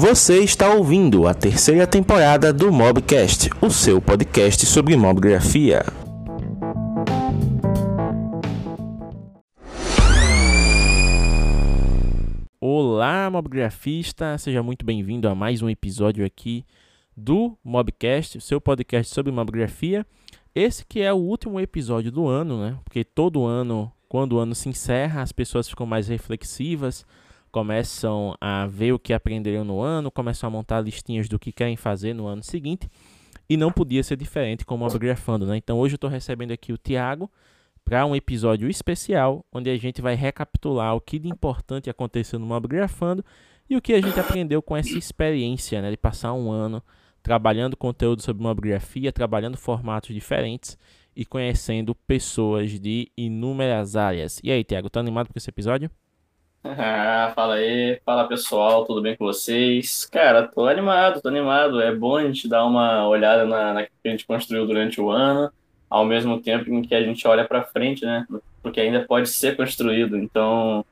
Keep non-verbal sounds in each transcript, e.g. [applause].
Você está ouvindo a terceira temporada do Mobcast, o seu podcast sobre mobgrafia. Olá, mobgrafista, seja muito bem-vindo a mais um episódio aqui do Mobcast, o seu podcast sobre mobgrafia. Esse que é o último episódio do ano, né? Porque todo ano, quando o ano se encerra, as pessoas ficam mais reflexivas, começam a ver o que aprenderam no ano, começam a montar listinhas do que querem fazer no ano seguinte. E não podia ser diferente como Mobgrafando, né? Então hoje eu estou recebendo aqui o Tiago para um episódio especial, onde a gente vai recapitular o que de importante aconteceu no Mobgrafando e o que a gente aprendeu com essa experiência, né? De passar um ano trabalhando conteúdo sobre mobigrafia, trabalhando formatos diferentes e conhecendo pessoas de inúmeras áreas. E aí, Tiago, tá animado com esse episódio? [laughs] Fala aí, fala pessoal, tudo bem com vocês? Cara, tô animado, tô animado. É bom a gente dar uma olhada na, na que a gente construiu durante o ano, ao mesmo tempo em que a gente olha para frente, né? Porque ainda pode ser construído. Então,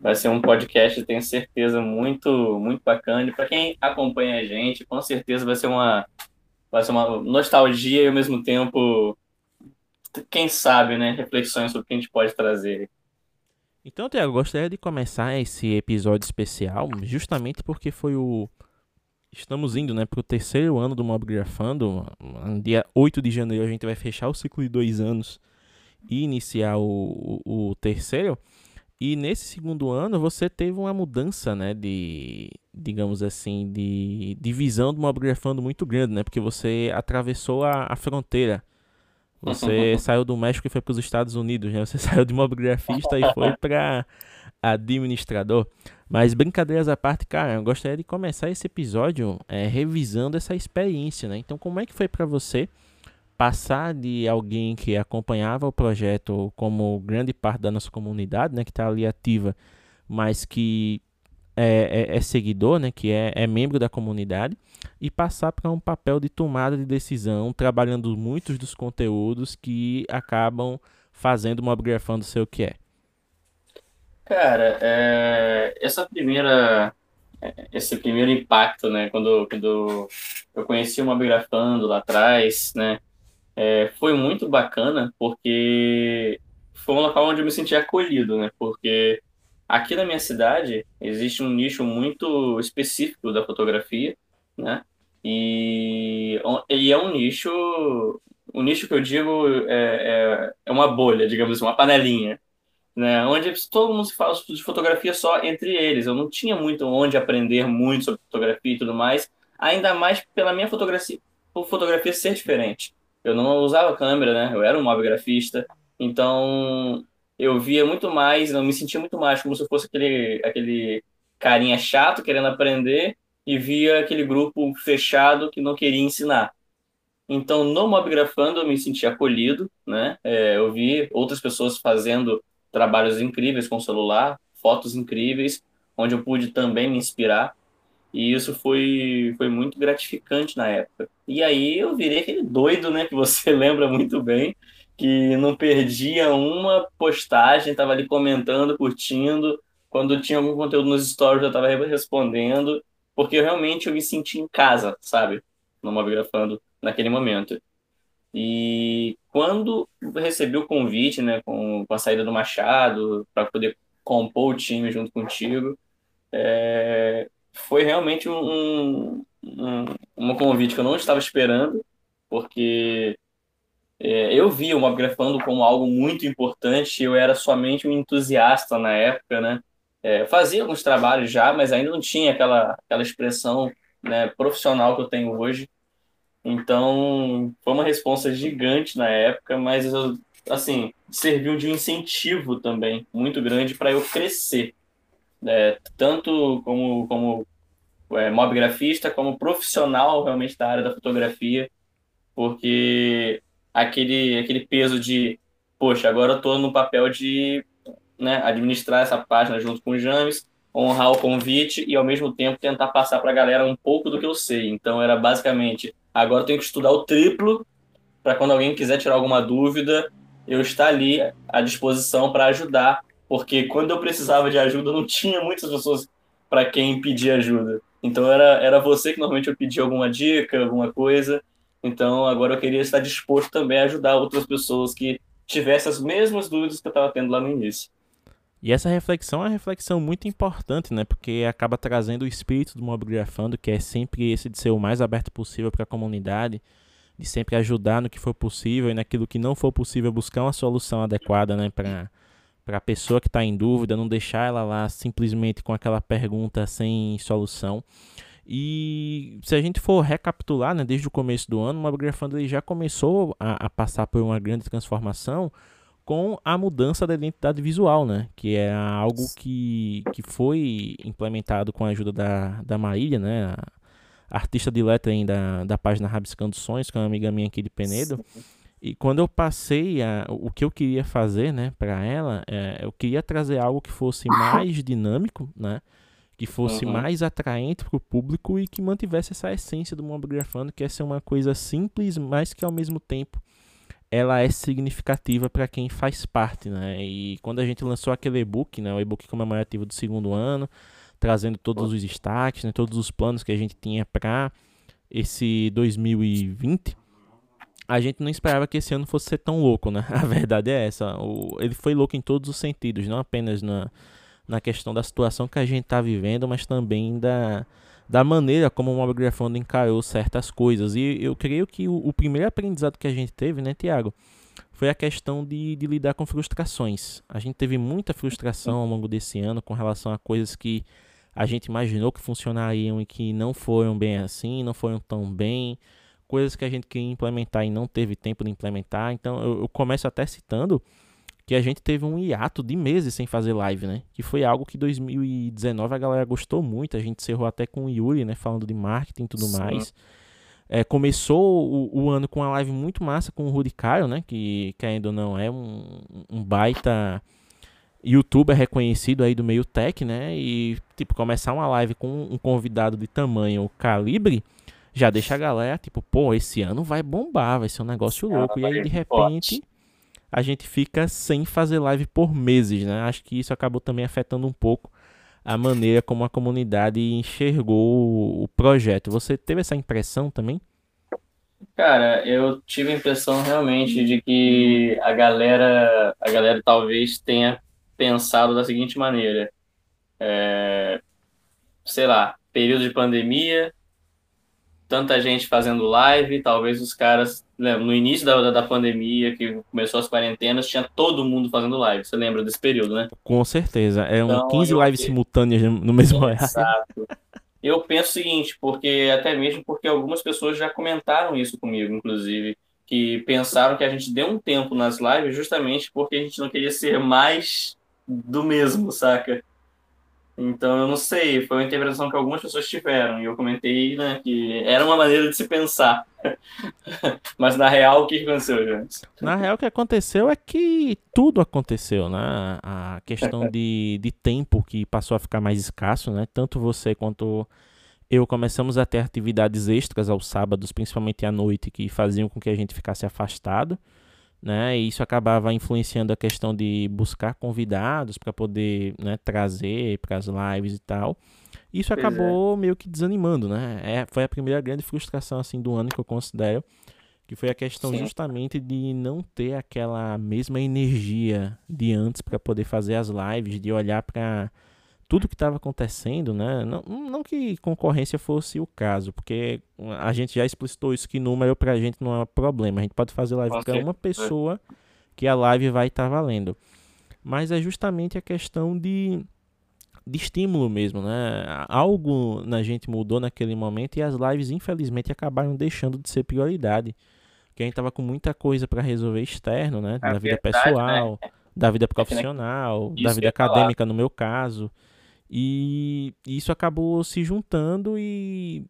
vai ser um podcast, tenho certeza, muito, muito bacana. E para quem acompanha a gente, com certeza vai ser uma, vai ser uma nostalgia e ao mesmo tempo, quem sabe, né? Reflexões sobre o que a gente pode trazer. Então, Tiago, gostaria de começar esse episódio especial justamente porque foi o. Estamos indo né, para o terceiro ano do Mobgrafando. No dia 8 de janeiro a gente vai fechar o ciclo de dois anos e iniciar o, o, o terceiro. E nesse segundo ano você teve uma mudança, né, de, digamos assim, de, visão do Mobgrafando muito grande, né? Porque você atravessou a, a fronteira você [laughs] saiu do México e foi para os Estados Unidos, né? Você [laughs] saiu de mobigrafista e foi para administrador. Mas brincadeiras à parte, cara, eu gostaria de começar esse episódio é, revisando essa experiência, né? Então, como é que foi para você passar de alguém que acompanhava o projeto como grande parte da nossa comunidade, né? Que está ali ativa, mas que é, é, é seguidor, né? Que é, é membro da comunidade e passar para um papel de tomada de decisão, trabalhando muitos dos conteúdos que acabam fazendo o Mobgrafando ser o que é? Cara, é, essa primeira, esse primeiro impacto, né, quando, quando eu conheci o Mobgrafando lá atrás, né, é, foi muito bacana, porque foi um local onde eu me senti acolhido, né, porque aqui na minha cidade existe um nicho muito específico da fotografia, né? E, e é um nicho, o nicho que eu digo é, é, é uma bolha, digamos assim, uma panelinha, né? Onde todo mundo se fala de fotografia só entre eles. Eu não tinha muito onde aprender muito sobre fotografia e tudo mais, ainda mais pela minha fotografia, por fotografia ser diferente. Eu não usava câmera, né? Eu era um mobigrafista, então eu via muito mais, eu me sentia muito mais como se fosse aquele, aquele carinha chato querendo aprender e via aquele grupo fechado que não queria ensinar. Então, no Mobgrafando, eu me senti acolhido, né? É, eu vi outras pessoas fazendo trabalhos incríveis com celular, fotos incríveis, onde eu pude também me inspirar. E isso foi, foi muito gratificante na época. E aí eu virei aquele doido, né? Que você [laughs] lembra muito bem, que não perdia uma postagem, estava ali comentando, curtindo. Quando tinha algum conteúdo nos stories, eu estava respondendo porque realmente eu me senti em casa, sabe? No Mobigrafando naquele momento. E quando recebi o convite, né, com, com a saída do Machado, para poder compor o time junto contigo, é, foi realmente um, um, um, convite que eu não estava esperando, porque é, eu vi o Mobigrafando como algo muito importante, eu era somente um entusiasta na época, né? é, fazia alguns trabalhos já, mas ainda não tinha aquela, aquela expressão né, profissional que eu tenho hoje. Então, foi uma resposta gigante na época, mas assim, serviu de um incentivo também muito grande para eu crescer, é, tanto como, como é, mobgrafista, como profissional realmente da área da fotografia, porque aquele, aquele peso de, poxa, agora eu estou no papel de né, administrar essa página junto com o James, honrar o convite e ao mesmo tempo tentar passar para a galera um pouco do que eu sei. Então era basicamente, agora eu tenho que estudar o triplo para quando alguém quiser tirar alguma dúvida, eu estar ali à disposição para ajudar, porque quando eu precisava de ajuda não [laughs] tinha muitas pessoas para quem pedir ajuda. Então era, era você que normalmente eu pedia alguma dica, alguma coisa. Então agora eu queria estar disposto também a ajudar outras pessoas que tivessem as mesmas dúvidas que eu estava tendo lá no início. E essa reflexão é uma reflexão muito importante, né? Porque acaba trazendo o espírito do Mobigrafando, que é sempre esse de ser o mais aberto possível para a comunidade, de sempre ajudar no que for possível e naquilo que não for possível buscar uma solução adequada, né? Para para a pessoa que está em dúvida, não deixar ela lá simplesmente com aquela pergunta sem solução. E se a gente for recapitular, né, desde o começo do ano, o Mobigrafando já começou a, a passar por uma grande transformação com a mudança da identidade visual, né? Que é algo que, que foi implementado com a ajuda da, da Marília, né? A artista de letra da, da página Rabiscando Sonhos, que é uma amiga minha aqui de Penedo. E quando eu passei a, o que eu queria fazer, né, para ela, é, eu queria trazer algo que fosse [coughs] mais dinâmico, né? Que fosse uhum. mais atraente para o público e que mantivesse essa essência do Mobigrafando, que é ser uma coisa simples, mas que ao mesmo tempo ela é significativa para quem faz parte, né? E quando a gente lançou aquele e-book, né, o e-book comemorativo do segundo ano, trazendo todos os destaques, né, todos os planos que a gente tinha para esse 2020, a gente não esperava que esse ano fosse ser tão louco, né? [laughs] A verdade é essa. O, ele foi louco em todos os sentidos, não apenas na, na questão da situação que a gente está vivendo, mas também da, da maneira como o Mobile Grafando encarou certas coisas. E eu creio que o, o, primeiro aprendizado que a gente teve, né, Tiago, foi a questão de, de lidar com frustrações. A gente teve muita frustração ao longo desse ano com relação a coisas que a gente imaginou que funcionariam e que não foram bem assim, não foram tão bem. Coisas que a gente queria implementar e não teve tempo de implementar. Então eu, eu começo até citando que a gente teve um hiato de meses sem fazer live, né? Que foi algo que 2019 a galera gostou muito. A gente encerrou até com o Yuri, né? Falando de marketing e tudo Sim. mais. É, começou o, o, ano com uma live muito massa com o Rudy Caio, né? Que, que ainda não é um, um baita youtuber reconhecido aí do meio tech, né? E, tipo, começar uma live com um convidado de tamanho calibre já deixa a galera, tipo, pô, esse ano vai bombar, vai ser um negócio louco. E aí, de repente a gente fica sem fazer live por meses, né? Acho que isso acabou também afetando um pouco a maneira como a comunidade enxergou o projeto. Você teve essa impressão também? Cara, eu tive a impressão realmente de que a galera, a galera talvez tenha pensado da seguinte maneira: é, sei lá, período de pandemia, tanta gente fazendo live, talvez os caras, né, no início da, da pandemia, que começou as quarentenas, tinha todo mundo fazendo live. Você lembra desse período, né? Com certeza. É então, 15 lives eu... simultâneas no mesmo horário. Exato. Eu penso o seguinte, porque até mesmo porque algumas pessoas já comentaram isso comigo, inclusive, que pensaram que a gente deu um tempo nas lives justamente porque a gente não queria ser mais do mesmo, saca? Então, eu não sei, foi uma interpretação que algumas pessoas tiveram, e eu comentei né, que era uma maneira de se pensar. [laughs] Mas na real, o que aconteceu, gente? Na real, o que aconteceu é que tudo aconteceu, né? A questão [laughs] de, de tempo que passou a ficar mais escasso, né? Tanto você quanto eu começamos a ter atividades extras aos sábados, principalmente à noite, que faziam com que a gente ficasse afastado né? E isso acabava influenciando a questão de buscar convidados para poder né, trazer para as lives e tal. Isso pois acabou é. meio que desanimando, né? É, foi a primeira grande frustração assim do ano que eu considero, que foi a questão Sim. justamente de não ter aquela mesma energia de antes para poder fazer as lives, de olhar para tudo que estava acontecendo, né? Não, não que concorrência fosse o caso, porque a gente já explicitou isso que número pra gente não é problema. A gente pode fazer live para uma pessoa que a live vai estar tá valendo. Mas é justamente a questão de, de estímulo mesmo, né? Algo na gente mudou naquele momento e as lives, infelizmente, acabaram deixando de ser prioridade. Porque a gente tava com muita coisa para resolver externo, né? É da vida verdade, pessoal, né? da vida profissional, da vida acadêmica, no meu caso. E isso acabou se juntando e,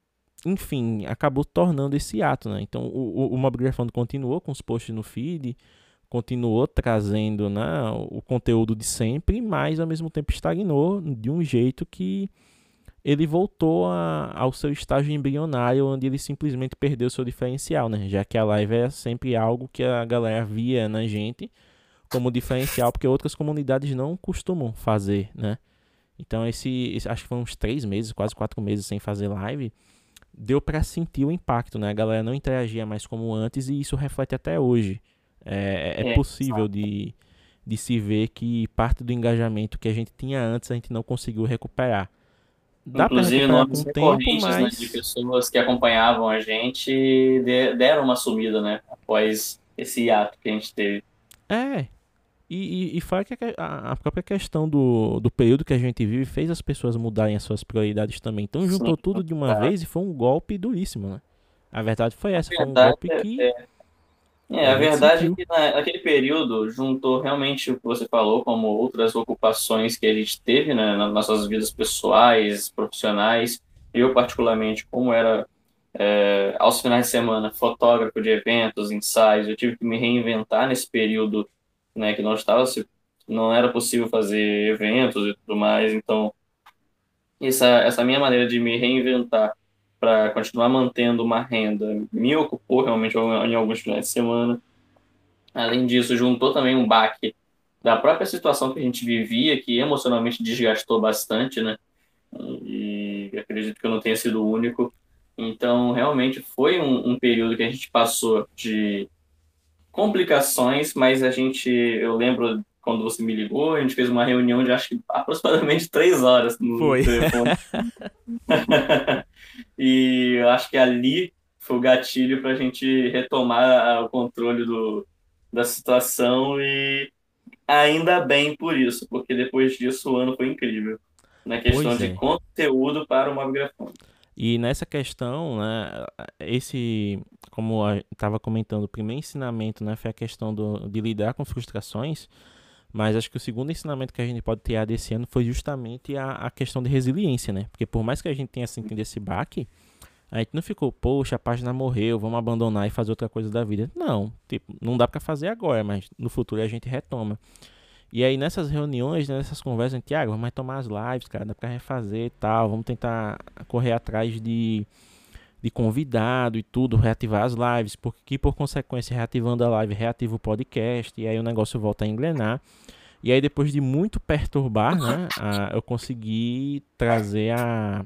enfim, acabou tornando esse ato, né? Então o, o, Mob Grafando continuou com os posts no feed, continuou trazendo né, o conteúdo de sempre, mas ao mesmo tempo estagnou de um jeito que ele voltou a, ao seu estágio embrionário, onde ele simplesmente perdeu seu diferencial, né? Já que a live é sempre algo que a galera via na gente como diferencial, porque outras comunidades não costumam fazer, né? Então, esse, esse, acho que foi uns três meses, quase quatro meses sem fazer live, deu para sentir o impacto, né? A galera não interagia mais como antes e isso reflete até hoje. É, é, é possível de, de se ver que parte do engajamento que a gente tinha antes a gente não conseguiu recuperar. Dá Inclusive, nomes tempo, né, mas... né, de pessoas que acompanhavam a gente deram uma sumida, né? Após esse ato que a gente teve. É, e, e, e que a, a, própria questão do, do período que a gente vive fez as pessoas mudarem as suas prioridades também. Então juntou Sim, tudo de uma é. vez e foi um golpe duríssimo, né? A verdade foi essa, foi um golpe é, que. É, é a verdade é que naquele período juntou realmente o que você falou, como outras ocupações que a gente teve né, nas nossas vidas pessoais, profissionais. Eu, particularmente, como era é, aos finais de semana fotógrafo de eventos, ensaios, eu tive que me reinventar nesse período né, que não estava não era possível fazer eventos e tudo mais, então essa essa minha maneira de me reinventar para continuar mantendo uma renda me ocupou realmente em alguns finais de semana. Além disso, juntou também um baque da própria situação que a gente vivia, que emocionalmente desgastou bastante, né? E acredito que eu não tenha sido o único. Então, realmente foi um, um período que a gente passou de complicações, mas a gente, eu lembro quando você me ligou, a gente fez uma reunião de acho que aproximadamente três horas no foi. telefone. [laughs] e eu acho que ali foi o gatilho para a gente retomar o controle do, da situação e ainda bem por isso, porque depois disso o ano foi incrível. Na questão é. de conteúdo para o Mobgrafone. E nessa questão, né, esse, como estava comentando, o primeiro ensinamento né, foi a questão do, de lidar com frustrações, mas acho que o segundo ensinamento que a gente pode ter desse ano foi justamente a, a questão de resiliência, né? Porque por mais que a gente tenha sentido esse baque, a gente não ficou, poxa, a página morreu, vamos abandonar e fazer outra coisa da vida. Não, tipo, não dá para fazer agora, mas no futuro a gente retoma. E aí nessas reuniões, né, nessas conversas, Tiago, vamos tomar as lives, cara, dá pra refazer e tal, vamos tentar correr atrás de, de convidado e tudo, reativar as lives, porque por consequência, reativando a live, reativa o podcast, e aí o negócio volta a engrenar. E aí depois de muito perturbar, né, a, eu consegui trazer a...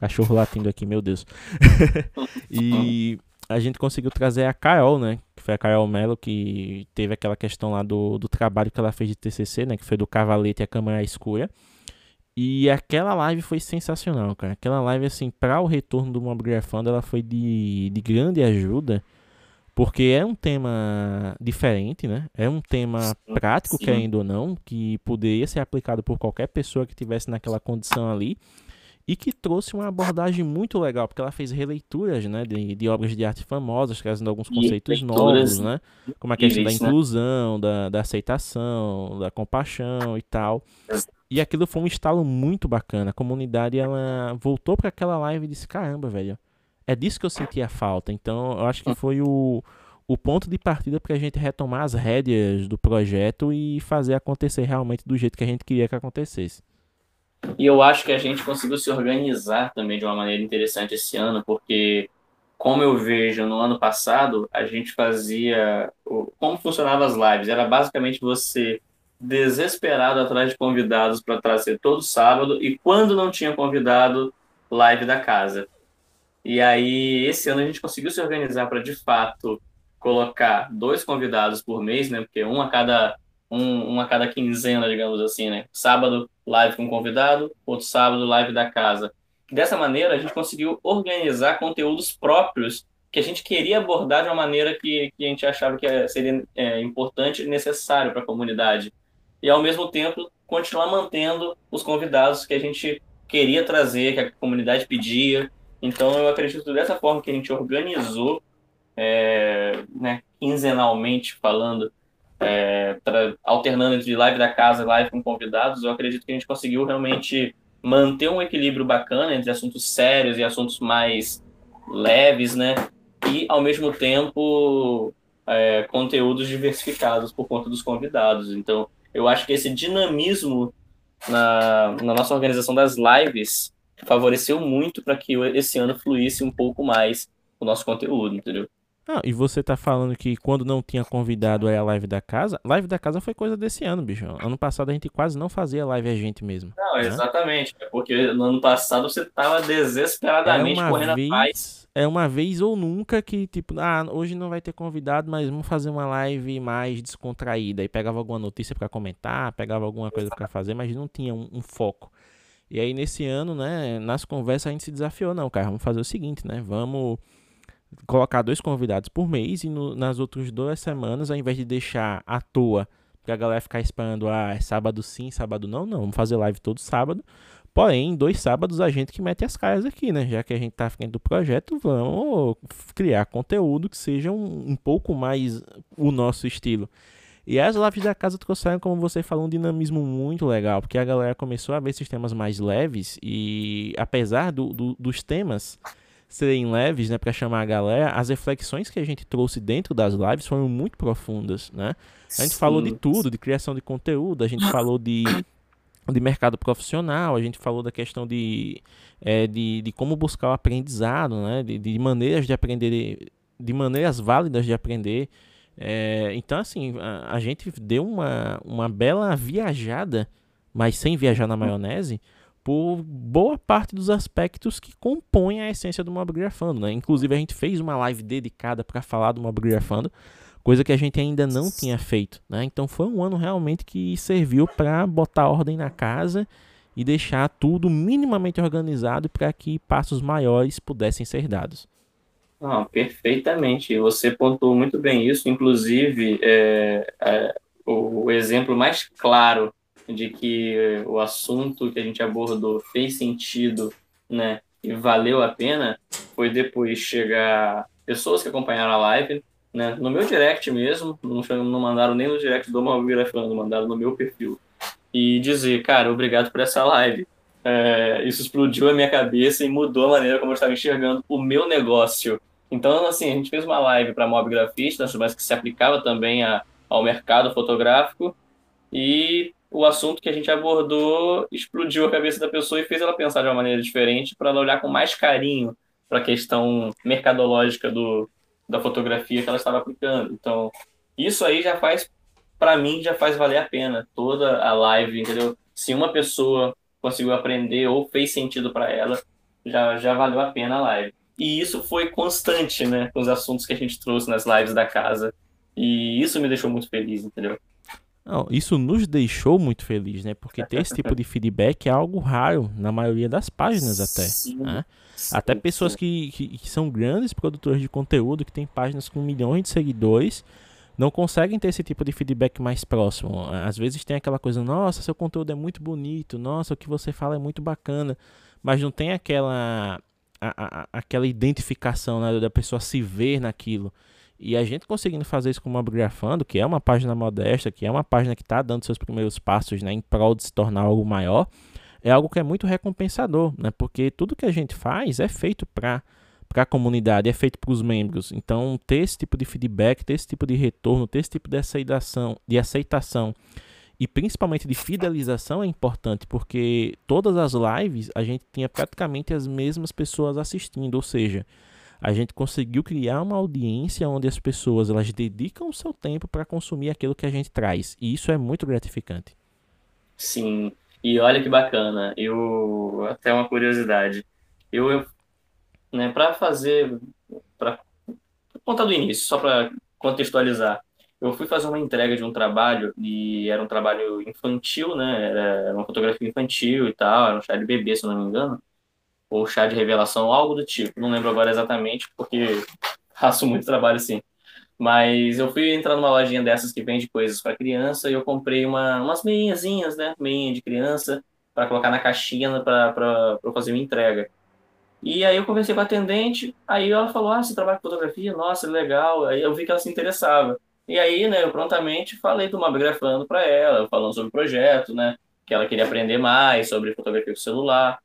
Cachorro latindo aqui, meu Deus. [laughs] e a gente conseguiu trazer a Carol, né? Que foi a Carol Mello, que teve aquela questão lá do, do trabalho que ela fez de TCC, né? Que foi do Cavalete e a Câmara Escura. E aquela live foi sensacional, cara. Aquela live, assim, para o retorno do Mobgrafando, ela foi de, de grande ajuda. Porque é um tema diferente, né? É um tema prático, sim. querendo ou não, que poderia ser aplicado por qualquer pessoa que tivesse naquela condição ali e que trouxe uma abordagem muito legal, porque ela fez releituras né, de, de obras de arte famosas, trazendo alguns conceitos novos, né? Como a questão da né? inclusão, né? da, da aceitação, da compaixão e tal. E aquilo foi um estalo muito bacana. A comunidade ela voltou para aquela live e disse: caramba, velho, é disso que eu sentia falta. Então eu acho que foi o, o ponto de partida para a gente retomar as rédeas do projeto e fazer acontecer realmente do jeito que a gente queria que acontecesse. E eu acho que a gente conseguiu se organizar também de uma maneira interessante esse ano, porque, como eu vejo no ano passado, a gente fazia. Como funcionavam as lives? Era basicamente você desesperado atrás de convidados para trazer todo sábado, e quando não tinha convidado, live da casa. E aí, esse ano a gente conseguiu se organizar para, de fato, colocar dois convidados por mês, né? Porque um a cada um, um a cada quinzena, digamos assim, né? Sábado, live com convidado, outro sábado, live da casa. Dessa maneira, a gente conseguiu organizar conteúdos próprios que a gente queria abordar de uma maneira que, que a gente achava que seria é, importante e necessário para a comunidade. E, ao mesmo tempo, continuar mantendo os convidados que a gente queria trazer, que a comunidade pedia. Então, eu acredito dessa forma que a gente organizou, é, né, quinzenalmente falando, é, pra, alternando entre live da casa live com convidados, eu acredito que a gente conseguiu realmente manter um equilíbrio bacana entre assuntos sérios e assuntos mais leves, né? E, ao mesmo tempo, é, conteúdos diversificados por conta dos convidados. Então, eu acho que esse dinamismo na, na nossa organização das lives favoreceu muito para que esse ano fluísse um pouco mais o nosso conteúdo, entendeu? Ah, e você tá falando que quando não tinha convidado aí a live da casa, live da casa foi coisa desse ano, bicho. Ano passado a gente quase não fazia live a gente mesmo. Não, né? exatamente. É porque no ano passado você tava desesperadamente é correndo vez, atrás. É uma vez ou nunca que, tipo, ah, hoje não vai ter convidado, mas vamos fazer uma live mais descontraída. E pegava alguma notícia para comentar, pegava alguma coisa para fazer, mas não tinha um, um foco. E aí nesse ano, né, nas conversas a gente se desafiou, não, cara, vamos fazer o seguinte, né? Vamos colocar dois convidados por mês e no, nas outras duas semanas, ao invés de deixar à toa, pra galera ficar esperando, ah, é sábado sim, sábado não, não, vamos fazer live todo sábado. Porém, dois sábados a gente que mete as caras aqui, né? Já que a gente tá ficando do projeto, vamos criar conteúdo que seja um, um pouco mais o nosso estilo. E as lives da casa trouxeram, como você falou, um dinamismo muito legal, porque a galera começou a ver esses temas mais leves e apesar do, do, dos temas serem leves, né, para chamar a galera, as reflexões que a gente trouxe dentro das lives foram muito profundas, né? A gente Sim. falou de tudo, de criação de conteúdo, a gente falou de, de mercado profissional, a gente falou da questão de, é, de, de como buscar o aprendizado, né? De, de maneiras de aprender, de maneiras válidas de aprender. É, então, assim, a, a, gente deu uma, uma bela viajada, mas sem viajar na maionese, por boa parte dos aspectos que compõem a essência do Mobgrafando, né? Inclusive a gente fez uma live dedicada para falar do Mobgrafando, coisa que a gente ainda não tinha feito, né? Então foi um ano realmente que serviu para botar ordem na casa e deixar tudo minimamente organizado para que passos maiores pudessem ser dados. Não, perfeitamente. Você pontuou muito bem isso. Inclusive, é, é, o exemplo mais claro de que o assunto que a gente abordou fez sentido, né, e valeu a pena, foi depois chegar pessoas que acompanharam a live, né, no meu direct mesmo, não, não mandaram nem no direct do Malgrafando, mandaram no meu perfil, e dizer, cara, obrigado por essa live. É, isso explodiu a minha cabeça e mudou a maneira como eu estava enxergando o meu negócio. Então, assim, a gente fez uma live para mob grafistas, mas que se aplicava também a, ao mercado fotográfico, e o assunto que a gente abordou explodiu a cabeça da pessoa e fez ela pensar de uma maneira diferente para ela olhar com mais carinho para a questão mercadológica do, da fotografia que ela estava aplicando. Então, isso aí já faz, para mim, já faz valer a pena toda a live, entendeu? Se uma pessoa conseguiu aprender ou fez sentido para ela, já, já valeu a pena a live. E isso foi constante, né, com os assuntos que a gente trouxe nas lives da casa. E isso me deixou muito feliz, entendeu? Não, isso nos deixou muito felizes, né? Porque ter esse tipo de feedback é algo raro na maioria das páginas até. Sim, né? sim, até pessoas que, que, que, são grandes produtores de conteúdo, que têm páginas com milhões de seguidores, não conseguem ter esse tipo de feedback mais próximo. Às vezes tem aquela coisa, nossa, seu conteúdo é muito bonito, nossa, o que você fala é muito bacana, mas não tem aquela, a, a, aquela identificação né, da pessoa se ver naquilo. E a gente conseguindo fazer isso com o Mobgrafando, que é uma página modesta, que é uma página que está dando seus primeiros passos né, em prol de se tornar algo maior, é algo que é muito recompensador, né? Porque tudo que a gente faz é feito para para a comunidade, é feito para os membros. Então, ter esse tipo de feedback, ter esse tipo de retorno, ter esse tipo de aceitação, de aceitação e principalmente de fidelização é importante, porque todas as lives a gente tinha praticamente as mesmas pessoas assistindo, ou seja, a gente conseguiu criar uma audiência onde as pessoas elas dedicam o seu tempo para consumir aquilo que a gente traz. E isso é muito gratificante. Sim. E olha que bacana. Eu até uma curiosidade. Eu, eu né, para fazer para contar do início, só para contextualizar. Eu fui fazer uma entrega de um trabalho e era um trabalho infantil, né? Era uma fotografia infantil e tal, era um chá de bebê, se não me engano ou chá de revelação, algo do tipo. Não lembro agora exatamente, porque [laughs] faço muito trabalho assim. Mas eu fui entrar numa lojinha dessas que vende coisas para criança e eu comprei uma, umas meinhazinhas, né? Meinha de criança, para colocar na caixinha para fazer uma entrega. E aí eu conversei com a atendente, aí ela falou, ah, você trabalha com fotografia? Nossa, legal. Aí eu vi que ela se interessava. E aí, né, eu prontamente falei do Mobgrafando para ela, falando sobre o projeto, né, que ela queria aprender mais sobre fotografia com celular.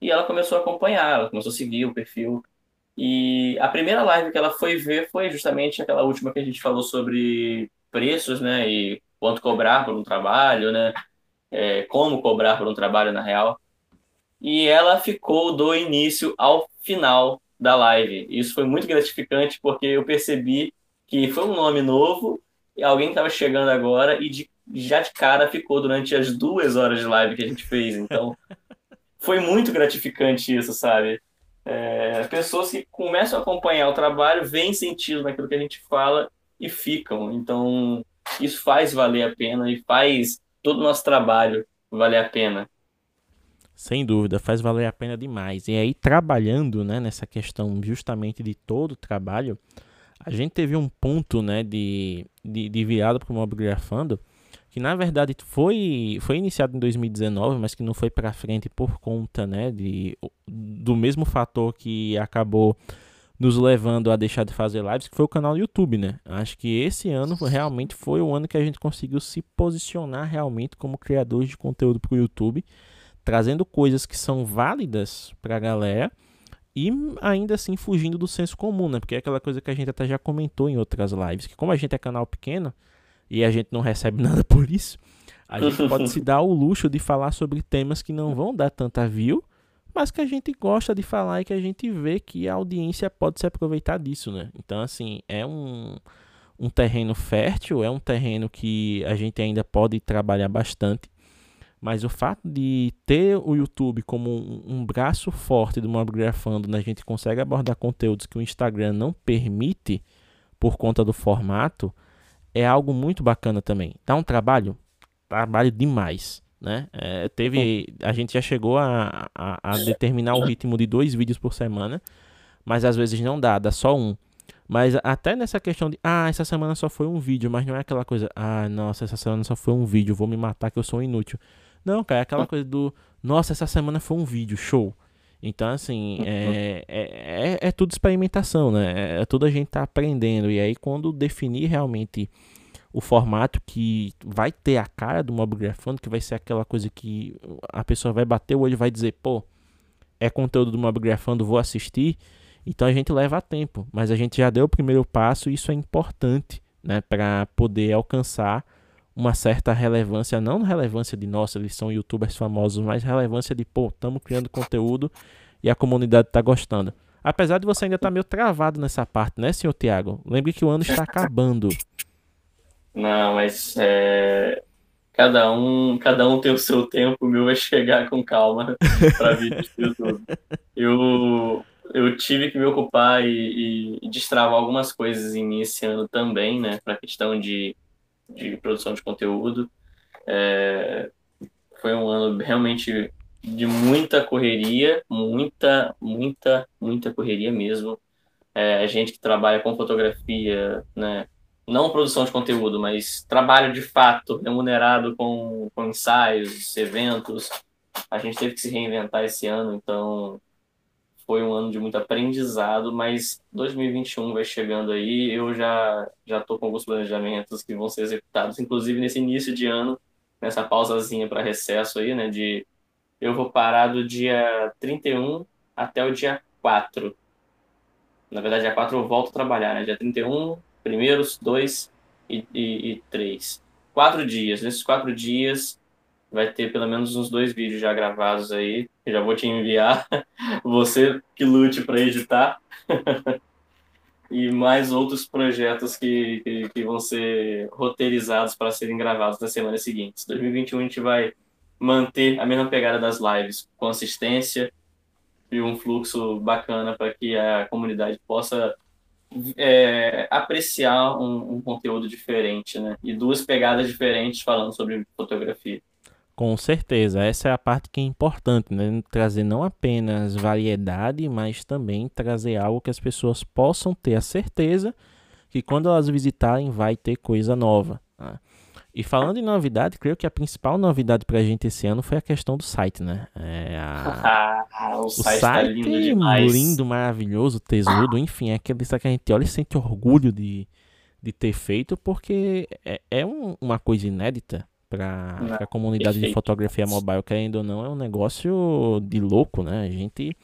E ela começou a acompanhar, ela começou a seguir o perfil. E a primeira live que ela foi ver foi justamente aquela última que a gente falou sobre preços, né? E quanto cobrar por um trabalho, né? É, como cobrar por um trabalho na real. E ela ficou do início ao final da live. Isso foi muito gratificante porque eu percebi que foi um nome novo e alguém estava chegando agora e de, já de cara ficou durante as duas horas de live que a gente fez. Então, foi muito gratificante isso, sabe? É, pessoas que começam a acompanhar o trabalho veem sentido naquilo que a gente fala e ficam. Então, isso faz valer a pena e faz todo o nosso trabalho valer a pena. Sem dúvida, faz valer a pena demais. E aí, trabalhando né, nessa questão justamente de todo o trabalho, a gente teve um ponto né, de, de, de virada para o Mobigrafando, que na verdade foi, foi iniciado em 2019, mas que não foi para frente por conta né, de, do mesmo fator que acabou nos levando a deixar de fazer lives, que foi o canal do YouTube, né? Acho que esse ano realmente foi o ano que a gente conseguiu se posicionar realmente como criadores de conteúdo para o YouTube trazendo coisas que são válidas para a galera e ainda assim fugindo do senso comum, né? Porque é aquela coisa que a gente até já comentou em outras lives, que como a gente é canal pequeno e a gente não recebe [laughs] nada por isso, a gente pode [laughs] se dar o luxo de falar sobre temas que não vão dar tanta view, mas que a gente gosta de falar e que a gente vê que a audiência pode se aproveitar disso, né? Então, assim, é um, um terreno fértil, é um terreno que a gente ainda pode trabalhar bastante. Mas o fato de ter o YouTube como um, um braço forte do Mobgrafando, né, a gente consegue abordar conteúdos que o Instagram não permite por conta do formato, é algo muito bacana também. Dá um trabalho? Trabalho demais. Né? É, teve, a gente já chegou a, a, a, determinar o ritmo de dois vídeos por semana, mas às vezes não dá, dá só um. Mas até nessa questão de, ah, essa semana só foi um vídeo, mas não é aquela coisa, ah, nossa, essa semana só foi um vídeo, vou me matar que eu sou inútil. Não, cara, é aquela coisa do. Nossa, essa semana foi um vídeo, show. Então, assim, é, é, é, é, tudo experimentação, né? É, é tudo a gente tá aprendendo. E aí, quando definir realmente o formato que vai ter a cara do mob grafando, que vai ser aquela coisa que a pessoa vai bater o olho e vai dizer, pô, é conteúdo do mob grafando, vou assistir. Então a gente leva tempo, mas a gente já deu o primeiro passo e isso é importante, né, para poder alcançar uma certa relevância, não relevância de nossa, eles são youtubers famosos, mas relevância de, pô, estamos criando conteúdo e a comunidade está gostando. Apesar de você ainda estar tá meio travado nessa parte, né, senhor Tiago? Lembre que o ano está acabando. Não, mas é... cada um, cada um tem o seu tempo, o meu vai chegar com calma [laughs] para vídeos. Eu eu tive que me ocupar e, e destravar algumas coisas em mim esse ano também, né, para questão de de produção de conteúdo. É, foi um ano realmente de muita correria, muita, muita, muita correria mesmo. É, gente que trabalha com fotografia, né? não produção de conteúdo, mas trabalho de fato, remunerado com, com ensaios, eventos. A gente teve que se reinventar esse ano, então foi um ano de muito aprendizado, mas 2021 vai chegando aí, eu já já tô com alguns planejamentos que vão ser executados, inclusive nesse início de ano, nessa pausazinha para recesso aí, né, de eu vou parar do dia 31 até o dia 4. Na verdade, dia 4 eu volto a trabalhar, né? Dia 31, primeiros, 2 e, e, e 3. Quatro dias. Nesses quatro dias, vai ter pelo menos uns dois vídeos já gravados aí. Já vou te enviar. [laughs] Você que lute para editar. [laughs] e mais outros projetos que, que, que, vão ser roteirizados para serem gravados nas semanas seguintes. 2021 a gente vai manter a mesma pegada das lives, consistência e um fluxo bacana para que a comunidade possa é, apreciar um, um, conteúdo diferente, né? E duas pegadas diferentes falando sobre fotografia. Com certeza, essa é a parte que é importante, né? Trazer não apenas variedade, mas também trazer algo que as pessoas possam ter a certeza que quando elas visitarem vai ter coisa nova. Né? E falando em novidade, creio que a principal novidade para a gente esse ano foi a questão do site, né? É a... [laughs] o, o site, tá site lindo, demais. lindo, maravilhoso, tesudo, enfim, é aquele que a gente olha e sente orgulho de, de ter feito, porque é, é um, uma coisa inédita para a comunidade perfeito. de fotografia mobile, querendo ou não, é um negócio de louco, né? A gente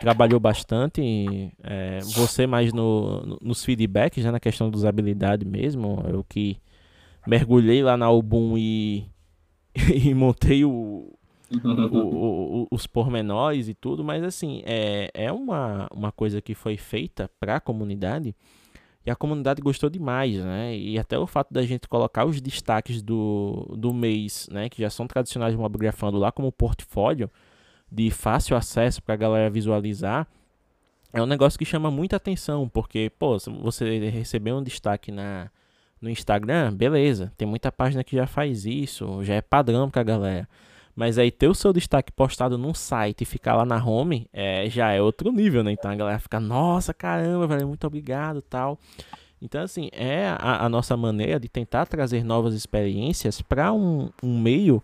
trabalhou bastante, é, você mais no, no, nos feedbacks, já né, na questão de usabilidade mesmo, eu que mergulhei lá na Album e, [laughs] e montei o, [laughs] o, o, os pormenores e tudo, mas assim, é, é uma, uma coisa que foi feita para a comunidade e a comunidade gostou demais, né? E até o fato da gente colocar os destaques do, do mês, né? Que já são tradicionais do Mobgrafando lá como portfólio de fácil acesso para a galera visualizar, é um negócio que chama muita atenção, porque, pô, você receber um destaque na, no Instagram, beleza, tem muita página que já faz isso, já é padrão pra galera. Mas aí ter o seu destaque postado num site e ficar lá na home é, já é outro nível, né? Então a galera fica, nossa, caramba, velho, muito obrigado tal. Então, assim, é a, a nossa maneira de tentar trazer novas experiências para um, um meio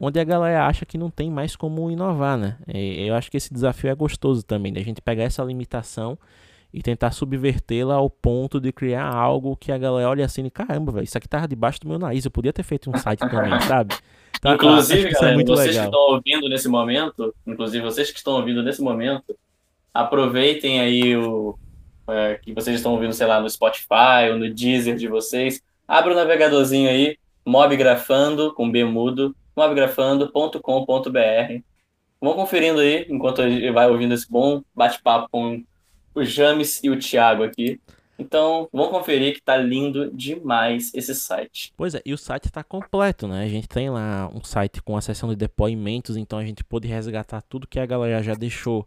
onde a galera acha que não tem mais como inovar, né? E eu acho que esse desafio é gostoso também, da gente pegar essa limitação e tentar subvertê-la ao ponto de criar algo que a galera olha assim e caramba, velho, isso aqui tava debaixo do meu nariz, eu podia ter feito um site também, [laughs] sabe? Então, inclusive, é galera, é vocês legal. que estão ouvindo nesse momento, inclusive vocês que estão ouvindo nesse momento, aproveitem aí o é, que vocês estão ouvindo, sei lá, no Spotify ou no Deezer de vocês, abra o navegadorzinho aí, mobgrafando com B mudo, mobgrafando.com.br. Vão conferindo aí, enquanto vai ouvindo esse bom bate-papo com o James e o Thiago aqui. Então, vão conferir que tá lindo demais esse site. Pois é, e o site está completo, né? A gente tem lá um site com a seção de depoimentos, então a gente pôde resgatar tudo que a galera já deixou,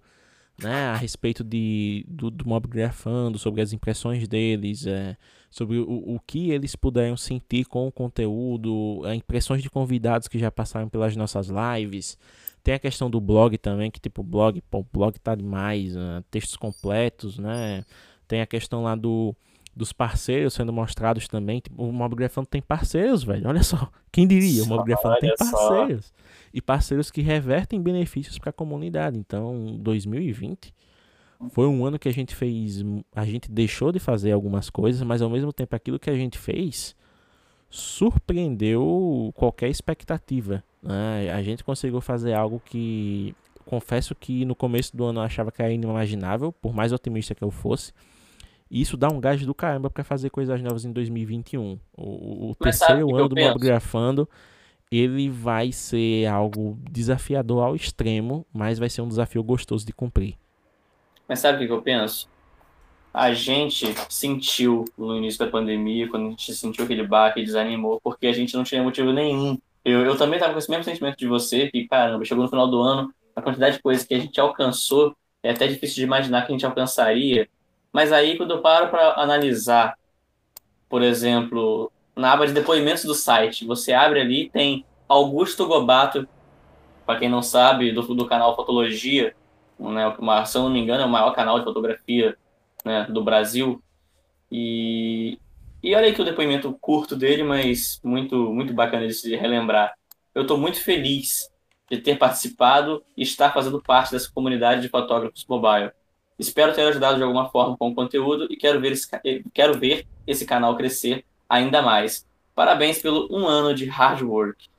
né? A respeito de, do, do Mob Grafando, sobre as impressões deles, é, sobre o, o que eles puderam sentir com o conteúdo, impressões de convidados que já passaram pelas nossas lives. Tem a questão do blog também, que tipo, blog, pô, blog tá demais, né? textos completos, né? Tem a questão lá do, dos parceiros sendo mostrados também. Tipo, o Mobgrafando tem parceiros, velho. Olha só, quem diria? O Mobgrafando tem parceiros. Só. E parceiros que revertem benefícios para a comunidade. Então, 2020 foi um ano que a gente fez, a gente deixou de fazer algumas coisas, mas ao mesmo tempo aquilo que a gente fez surpreendeu qualquer expectativa. Né? A gente conseguiu fazer algo que confesso que no começo do ano eu achava que era inimaginável, por mais otimista que eu fosse. E isso dá um gás do caramba para fazer coisas novas em 2021. O, o terceiro ano do Mobgrafando, ele vai ser algo desafiador ao extremo, mas vai ser um desafio gostoso de cumprir. Mas sabe o que eu penso? A gente sentiu no início da pandemia, quando a gente sentiu aquele baque, desanimou, porque a gente não tinha motivo nenhum. Eu, eu também estava com esse mesmo sentimento de você, que, caramba, chegou no final do ano, a quantidade de coisas que a gente alcançou, é até difícil de imaginar que a gente alcançaria. Mas aí, quando eu paro para analisar, por exemplo, na aba de depoimentos do site, você abre ali, tem Augusto Gobato, para quem não sabe, do, do canal Fotologia, né, uma, se eu não me engano, é o maior canal de fotografia né, do Brasil. E, e olha aqui o depoimento curto dele, mas muito, muito bacana de se relembrar. Eu estou muito feliz de ter participado e estar fazendo parte dessa comunidade de fotógrafos mobile. Espero ter ajudado de alguma forma com o conteúdo e quero ver esse, quero ver esse canal crescer ainda mais. Parabéns pelo um ano de hard work.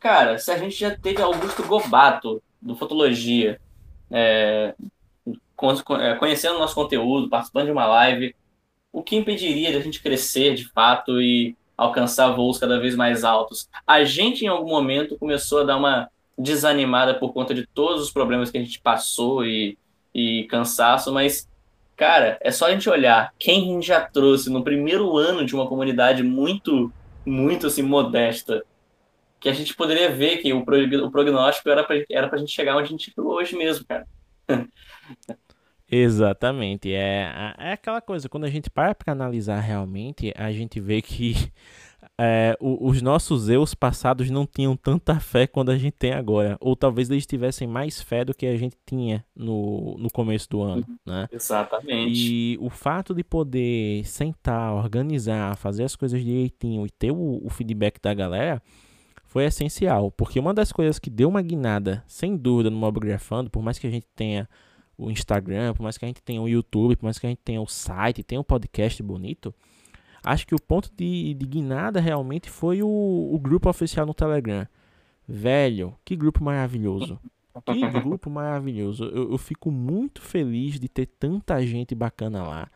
Cara, se a gente já teve Augusto Gobato, do Fotologia, é, conhecendo o nosso conteúdo, participando de uma live, o que impediria de a gente crescer de fato e alcançar voos cada vez mais altos? A gente, em algum momento, começou a dar uma desanimada por conta de todos os problemas que a gente passou e, e cansaço, mas, cara, é só a gente olhar quem a gente já trouxe no primeiro ano de uma comunidade muito, muito assim, modesta que a gente poderia ver que o, o prognóstico era para era a gente chegar onde a gente chegou hoje mesmo, cara. [laughs] Exatamente. É, é aquela coisa, quando a gente para para analisar realmente, a gente vê que [laughs] é, os nossos eus passados não tinham tanta fé quando a gente tem agora. Ou talvez eles tivessem mais fé do que a gente tinha no, no começo do ano, né? Exatamente. E o fato de poder sentar, organizar, fazer as coisas direitinho e ter o, o feedback da galera foi essencial, porque uma das coisas que deu uma guinada, sem dúvida, no Mobgrafando, por mais que a gente tenha o Instagram, por mais que a gente tenha o YouTube, por mais que a gente tenha o site, tenha um podcast bonito, acho que o ponto de, de guinada realmente foi o, o grupo oficial no Telegram. Velho, que grupo maravilhoso. Que grupo maravilhoso. Eu, eu fico muito feliz de ter tanta gente bacana lá.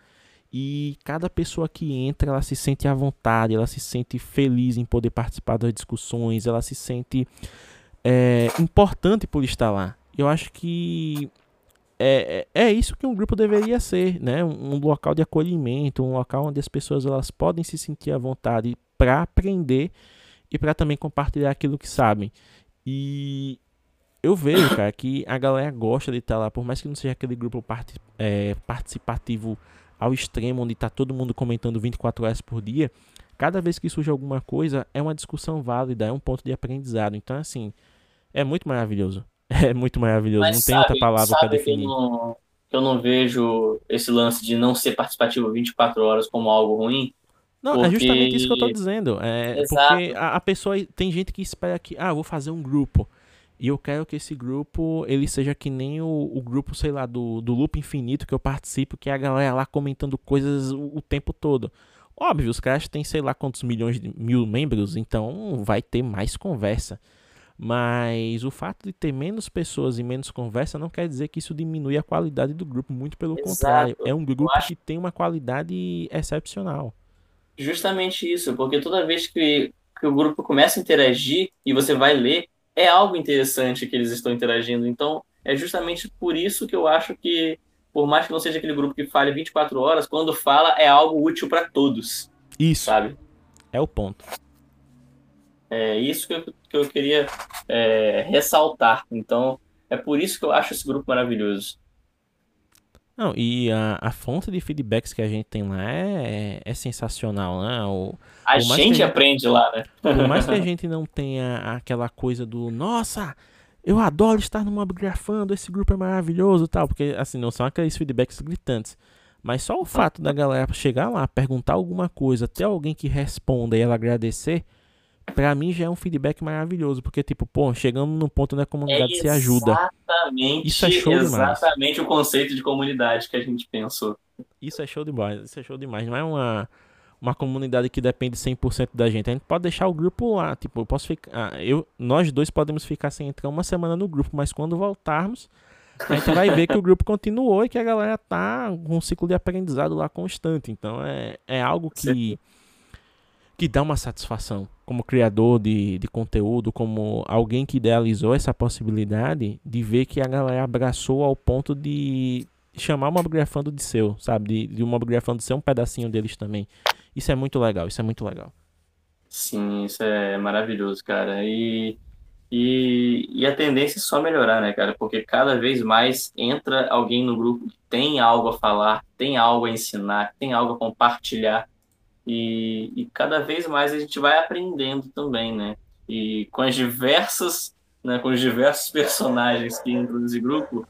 E cada pessoa que entra, ela se sente à vontade, ela se sente feliz em poder participar das discussões, ela se sente é, importante por estar lá. Eu acho que é, é, é isso que um grupo deveria ser, né? Um, local de acolhimento, um local onde as pessoas elas podem se sentir à vontade para aprender e para também compartilhar aquilo que sabem. E eu vejo, cara, que a galera gosta de estar lá, por mais que não seja aquele grupo part é, participativo ao extremo, onde está todo mundo comentando 24 horas por dia. Cada vez que surge alguma coisa, é uma discussão válida, é um ponto de aprendizado. Então, assim, é muito maravilhoso. [laughs] É muito maravilhoso. Mas não sabe, tem outra palavra para definir. Eu não, eu não vejo esse lance de não ser participativo 24 horas como algo ruim. Não, porque... é justamente isso que eu tô dizendo. É Exato. porque a, a, pessoa tem gente que espera que, ah, vou fazer um grupo. E eu quero que esse grupo ele seja que nem o, o grupo, sei lá, do, do Loop Infinito que eu participo, que é a galera lá comentando coisas o, o tempo todo. Óbvio, os caras têm sei lá quantos milhões de mil membros, então vai ter mais conversa. Mas o fato de ter menos pessoas e menos conversa não quer dizer que isso diminui a qualidade do grupo, muito pelo Exato. contrário. É um grupo acho... que tem uma qualidade excepcional. Justamente isso, porque toda vez que, que o grupo começa a interagir e você vai ler, é algo interessante que eles estão interagindo. Então, é justamente por isso que eu acho que, por mais que não seja aquele grupo que fale 24 horas, quando fala é algo útil para todos. Isso. Sabe? É o ponto. É isso que eu, que eu queria é, ressaltar. Então, é por isso que eu acho esse grupo maravilhoso. Não, e a, a fonte de feedbacks que a gente tem lá é, é sensacional, né? O, a gente, a gente aprende lá, né? Por mais que a gente não tenha aquela coisa do nossa, eu adoro estar no Mob Grafando, esse grupo é maravilhoso tal, porque assim, não são aqueles feedbacks gritantes. Mas só o fato da galera chegar lá, perguntar alguma coisa, ter alguém que responda e ela agradecer, para mim já é um feedback maravilhoso, porque tipo, pô, chegamos no ponto onde a comunidade é se ajuda. Exatamente, isso é show exatamente demais. o conceito de comunidade que a gente pensou. Isso é show demais, isso é show demais. Não é uma, uma comunidade que depende 100% da gente. A gente pode deixar o grupo lá, tipo, eu posso ficar, ah, eu, nós dois podemos ficar sem entrar uma semana no grupo, mas quando voltarmos, a gente vai ver que o grupo continuou e que a galera tá com um ciclo de aprendizado lá constante. Então é, é algo que que dá uma satisfação como criador de, de conteúdo, como alguém que idealizou essa possibilidade de ver que a galera abraçou ao ponto de chamar o Mobgrafando de seu, sabe? De, de o ser um pedacinho deles também. Isso é muito legal, isso é muito legal. Sim, isso é maravilhoso, cara. E, e, e a tendência é só melhorar, né, cara? Porque cada vez mais entra alguém no grupo que tem algo a falar, tem algo a ensinar, tem algo a compartilhar. E, e cada vez mais a gente vai aprendendo também, né? E com as diversas, né, com os diversos personagens que entram nesse grupo,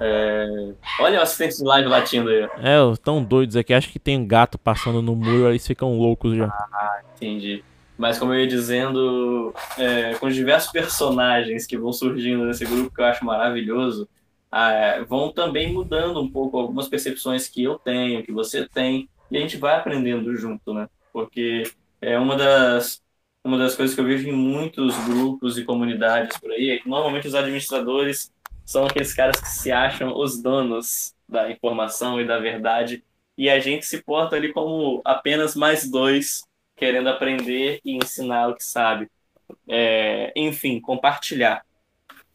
é... Olha o assistente de live latindo aí. É, estão doidos aqui. Acho que tem um gato passando no muro, eles ficam loucos já. Ah, entendi. Mas como eu ia dizendo, é, com os diversos personagens que vão surgindo nesse grupo que eu acho maravilhoso, ah, vão também mudando um pouco algumas percepções que eu tenho, que você tem, e a gente vai aprendendo junto, né? Porque é uma das uma das coisas que eu vejo em muitos grupos e comunidades por aí é que normalmente os administradores são aqueles caras que se acham os donos da informação e da verdade e a gente se porta ali como apenas mais dois querendo aprender e ensinar o que sabe. É, enfim, compartilhar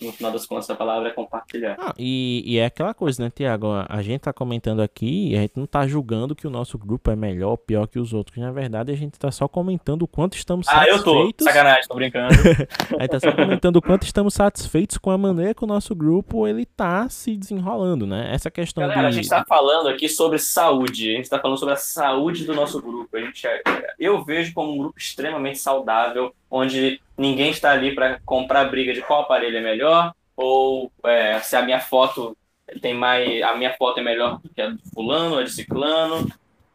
no final das contas, a palavra é compartilhar. Ah, e, e, é aquela coisa, né, Tiago? A gente tá comentando aqui e a gente não tá julgando que o nosso grupo é melhor ou pior que os outros. Na verdade, a gente tá só comentando o quanto estamos ah, satisfeitos. Ah, eu tô. Sacanagem, tô brincando. [laughs] a gente tá só comentando o quanto estamos satisfeitos com a maneira que o nosso grupo ele tá se desenrolando, né? Essa questão Galera, de... a gente tá falando aqui sobre saúde. A gente tá falando sobre a saúde do nosso grupo. A gente, é, eu vejo como um grupo extremamente saudável, onde ninguém está ali para comprar briga de qual aparelho é melhor, ou é, se a minha foto tem mais. A minha foto é melhor do que a do fulano, a de ciclano,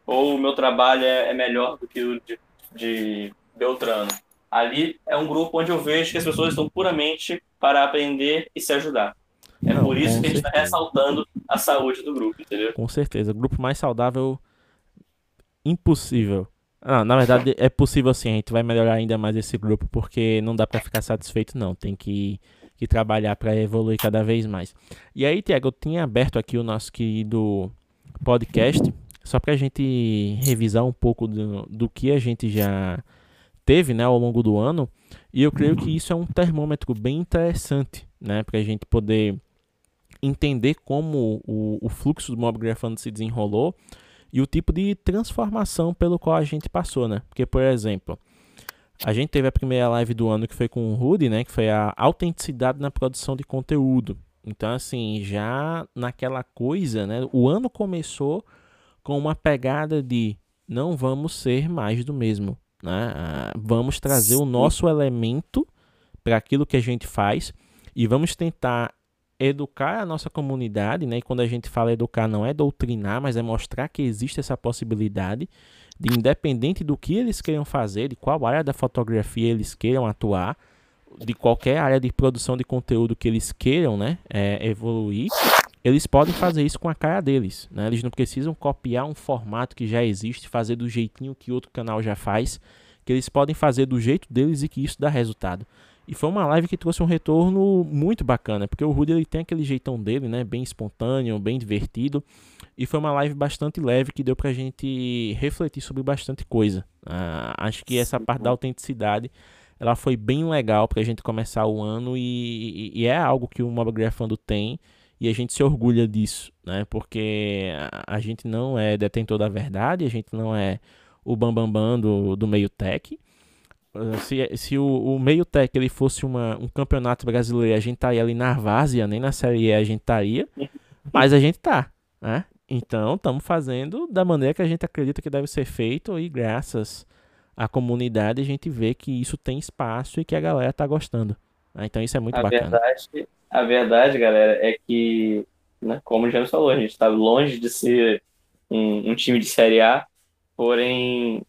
ou o meu trabalho é, é melhor do que o de, de Beltrano. Ali é um grupo onde eu vejo que as pessoas estão puramente para aprender e se ajudar. É Não, por isso que a gente está ressaltando a saúde do grupo, entendeu? Com certeza. O grupo mais saudável impossível. Ah, na verdade, é possível sim, a gente vai melhorar ainda mais esse grupo, porque não dá para ficar satisfeito, não. Tem que, que trabalhar para evoluir cada vez mais. E aí, Tiago, eu tinha aberto aqui o nosso querido podcast, só para a gente revisar um pouco do, do que a gente já teve né, ao longo do ano. E eu creio que isso é um termômetro bem interessante né, para a gente poder entender como o, o fluxo do Mob Grafando se desenrolou e o tipo de transformação pelo qual a gente passou, né? Porque, por exemplo, a gente teve a primeira live do ano que foi com o Rudy, né? Que foi a autenticidade na produção de conteúdo. Então, assim, já naquela coisa, né? O ano começou com uma pegada de não vamos ser mais do mesmo, né? Ah, vamos trazer Sim. o nosso elemento para aquilo que a gente faz e vamos tentar educar a nossa comunidade, né? E quando a gente fala educar, não é doutrinar, mas é mostrar que existe essa possibilidade de, independente do que eles queiram fazer, de qual área da fotografia eles queiram atuar, de qualquer área de produção de conteúdo que eles queiram, né? É, evoluir, eles podem fazer isso com a cara deles, né? Eles não precisam copiar um formato que já existe, fazer do jeitinho que outro canal já faz, que eles podem fazer do jeito deles e que isso dá resultado. E foi uma live que trouxe um retorno muito bacana, porque o Rudy ele tem aquele jeitão dele, né, bem espontâneo, bem divertido, e foi uma live bastante leve que deu pra gente refletir sobre bastante coisa. Ah, acho que essa parte da autenticidade, ela foi bem legal pra gente começar o ano e, e é algo que o Mobgrafando tem e a gente se orgulha disso, né, porque a, a gente não é detentor da verdade, a gente não é o bambambam bam, bam do, do meio tech, se, se o, o meio tech ele fosse uma, um campeonato brasileiro, a gente estaria ali na várzea, nem na Série E a gente estaria, mas a gente tá, né? Então, estamos fazendo da maneira que a gente acredita que deve ser feito e graças à comunidade a gente vê que isso tem espaço e que a galera tá gostando. Né? Então, isso é muito a bacana. Verdade, a verdade, galera, é que, né, como o James falou, a gente está longe de ser um, um time de Série A, porém,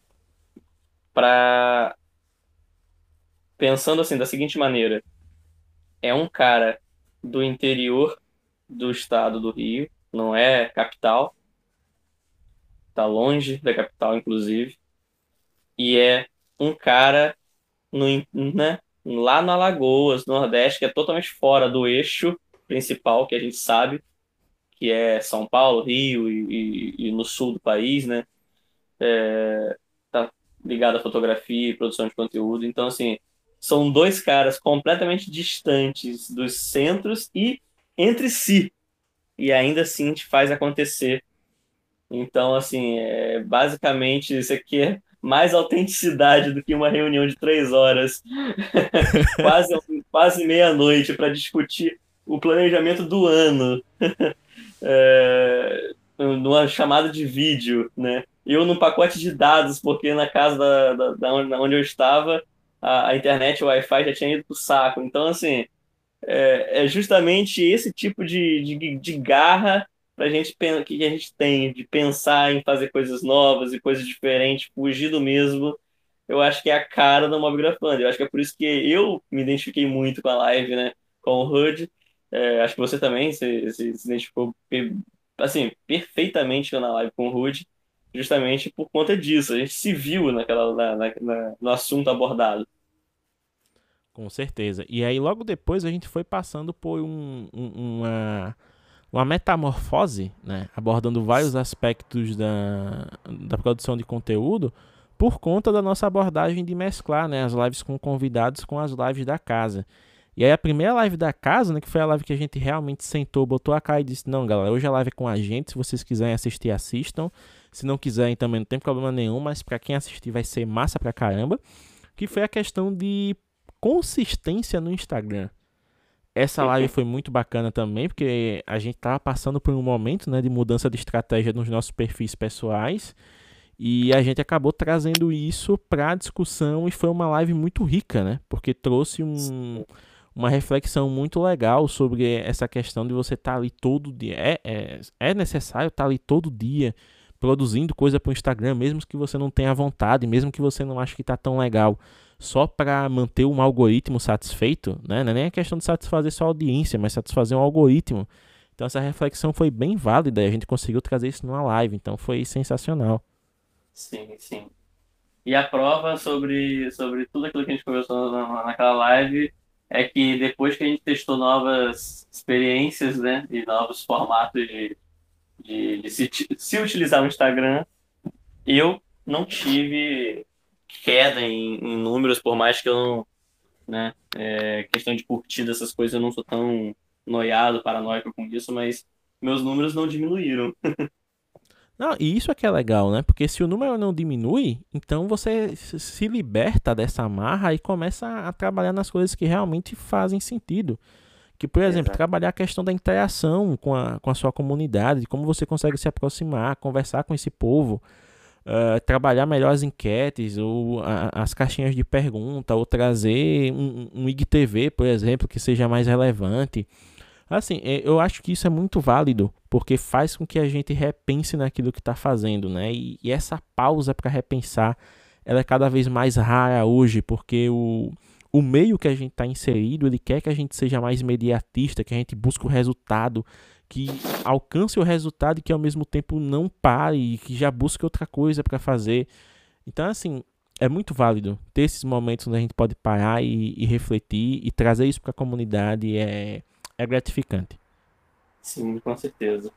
para pensando assim da seguinte maneira: é um cara do interior do estado do Rio, não é capital, tá longe da capital, inclusive, e é um cara no, né, lá no Alagoas, Nordeste, que é totalmente fora do eixo principal que a gente sabe, que é São Paulo, Rio e, e, e no sul do país, né? É, tá ligado à fotografia e produção de conteúdo. Então, assim, são dois caras completamente distantes dos centros e entre si. E ainda assim gente faz acontecer. Então, assim, é, basicamente, isso aqui é mais autenticidade do que uma reunião de três horas, [laughs] quase, quase meia-noite, para discutir o planejamento do ano, [laughs] é, numa chamada de vídeo, né? Eu num pacote de dados, porque na casa da, da, da onde eu estava, a, internet, o Wi-Fi já tinha ido pro saco. Então, assim, é, é justamente esse tipo de, de, de garra pra gente, que a gente tem de pensar em fazer coisas novas e coisas diferentes, fugir do mesmo. Eu acho que é a cara do Mobgrafando. Eu acho que é por isso que eu me identifiquei muito com a live, né? Com o HUD. É, acho que você também se, se, se identificou assim, perfeitamente na live com o HUD, justamente por conta disso. A gente se viu naquela, na, na, no assunto abordado. Com certeza. E aí logo depois a gente foi passando por um, um, uma, uma metamorfose, né? abordando vários aspectos da, da produção de conteúdo por conta da nossa abordagem de mesclar né? as lives com convidados com as lives da casa. E aí a primeira live da casa, né, que foi a live que a gente realmente sentou, botou a cara e disse, não, galera, hoje a live é com a gente, se vocês quiserem assistir, assistam. Se não quiserem também não tem problema nenhum, mas para quem assistir vai ser massa pra caramba. Que foi a questão de consistência no Instagram. Essa live foi muito bacana também, porque a gente tava passando por um momento né, de mudança de estratégia nos nossos perfis pessoais. E a gente acabou trazendo isso para a discussão e foi uma live muito rica, né? Porque trouxe um, uma reflexão muito legal sobre essa questão de você estar tá ali todo dia. É, é, é necessário estar tá ali todo dia produzindo coisa para o Instagram, mesmo que você não tenha vontade, mesmo que você não ache que está tão legal só para manter um algoritmo satisfeito, né? Não é nem a questão de satisfazer só a audiência, mas satisfazer um algoritmo. Então essa reflexão foi bem válida e a gente conseguiu trazer isso numa live, então foi sensacional. Sim, sim. E a prova sobre, sobre tudo aquilo que a gente conversou naquela live é que depois que a gente testou novas experiências, né, e novos formatos de, de, de se, se utilizar o Instagram, eu não tive queda em, em, números, por mais que eu não, né, é, questão de curtida, essas coisas, eu não sou tão noiado, paranoico com isso, mas meus números não diminuíram. [laughs] Não, e isso é que é legal, né? Porque se o número não diminui, então você se liberta dessa amarra e começa a trabalhar nas coisas que realmente fazem sentido. Que, por exemplo, Exato. trabalhar a questão da interação com a, com a sua comunidade, como você consegue se aproximar, conversar com esse povo, uh, trabalhar melhor as enquetes, ou a, as caixinhas de pergunta, ou trazer um, um IGTV, por exemplo, que seja mais relevante. Assim, é, eu acho que isso é muito válido, porque faz com que a gente repense naquilo que está fazendo, né? E, e essa pausa para repensar, ela é cada vez mais rara hoje, porque o, o meio que a gente está inserido, ele quer que a gente seja mais imediatista, que a gente busque o resultado, que alcance o resultado e que ao mesmo tempo não pare, que já busque outra coisa para fazer. Então, assim, é muito válido ter esses momentos onde a gente pode parar e, e refletir e trazer isso para a comunidade. É, é gratificante. Sim, com certeza.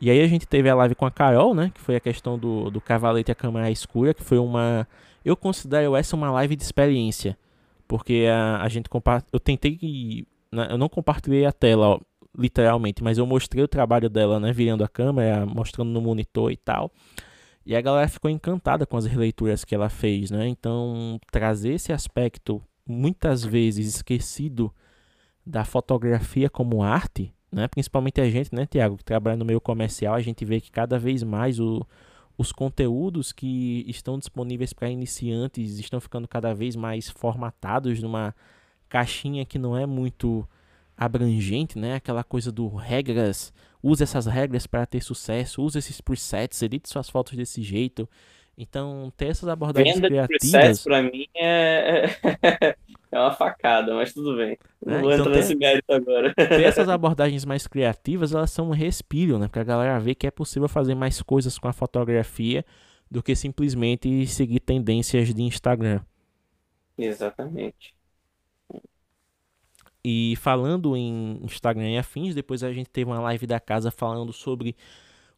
E aí a gente teve a live com a Carol, né? Que foi a questão do, do cavalete e a câmera escura, que foi uma. Eu considero essa uma live de experiência. Porque a, a gente compa Eu tentei. Eu não compartilhei a tela, ó, literalmente, mas eu mostrei o trabalho dela, né? Virando a câmera, mostrando no monitor e tal. E a galera ficou encantada com as releituras que ela fez, né? Então, trazer esse aspecto muitas vezes esquecido da fotografia como arte, né? Principalmente a gente, né, Tiago, que trabalha no meio comercial, a gente vê que cada vez mais o, os conteúdos que estão disponíveis para iniciantes estão ficando cada vez mais formatados numa caixinha que não é muito abrangente, né? Aquela coisa do regras, use essas regras para ter sucesso, use esses presets, edite suas fotos desse jeito. Então, ter essas abordagens Venda criativas. para mim é... [laughs] é uma facada, mas tudo bem. Não é, vou então entrar ter... nesse mérito agora. Ter essas [laughs] abordagens mais criativas, elas são um respiro, né? Pra galera ver que é possível fazer mais coisas com a fotografia do que simplesmente seguir tendências de Instagram. Exatamente. E falando em Instagram e afins, depois a gente teve uma live da casa falando sobre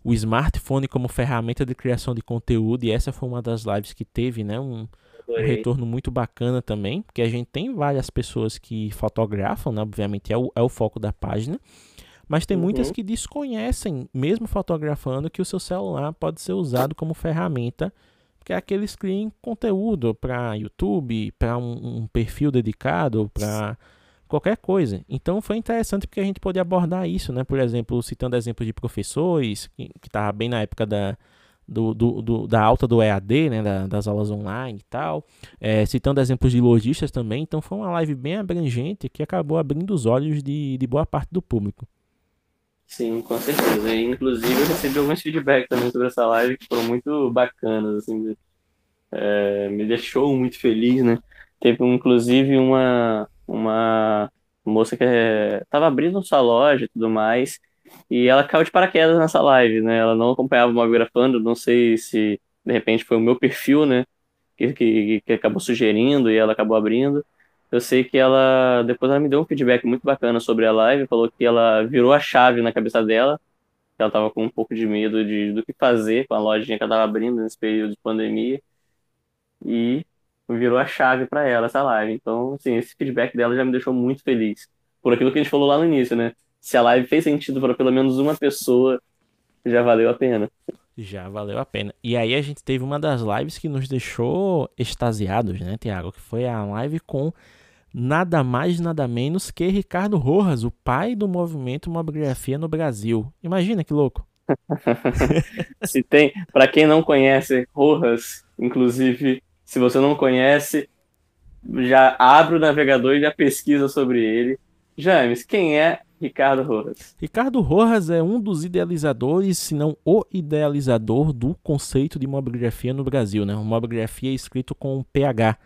o smartphone como ferramenta de criação de conteúdo, e essa foi uma das lives que teve, né, um, um retorno muito bacana também, porque a gente tem várias pessoas que fotografam, né, obviamente é o, é o foco da página, mas tem uhum. muitas que desconhecem, mesmo fotografando, que o seu celular pode ser usado como ferramenta, porque é aqueles criam conteúdo para YouTube, para um, um perfil dedicado, para qualquer coisa. Então foi interessante porque a gente pôde abordar isso, né? Por exemplo, citando exemplos de professores, que estava bem na época da, do, do, do, da alta do EAD, né? Da, das aulas online e tal. É, citando exemplos de lojistas também. Então foi uma live bem abrangente que acabou abrindo os olhos de, de boa parte do público. Sim, com certeza. inclusive eu recebi alguns feedback também sobre essa live que foram muito bacanas, assim, é, me deixou muito feliz, né? Teve inclusive uma, uma moça que estava abrindo sua loja e tudo mais, e ela caiu de paraquedas nessa live, né? Ela não acompanhava o Mobgrafando, não sei se de repente foi o meu perfil, né? Que, que, que acabou sugerindo e ela acabou abrindo. Eu sei que ela, depois ela me deu um feedback muito bacana sobre a live, falou que ela virou a chave na cabeça dela, ela estava com um pouco de medo de, do que fazer com a lojinha que ela estava abrindo nesse período de pandemia. E virou a chave para ela essa live. Então, assim, esse feedback dela já me deixou muito feliz. Por aquilo que a gente falou lá no início, né? Se a live fez sentido para pelo menos uma pessoa, já valeu a pena. Já valeu a pena. E aí a gente teve uma das lives que nos deixou extasiados, né, Tiago? Que foi a live com nada mais, nada menos que Ricardo Rojas, o pai do movimento Mobigrafia no Brasil. Imagina que louco. [laughs] Se tem, para quem não conhece Rojas, inclusive se você não conhece, já abre o navegador e já pesquisa sobre ele. James, quem é Ricardo Rojas? Ricardo Rojas é um dos idealizadores, se não o idealizador do conceito de mobigrafia no Brasil. Né? Mobigrafia é escrito com PH,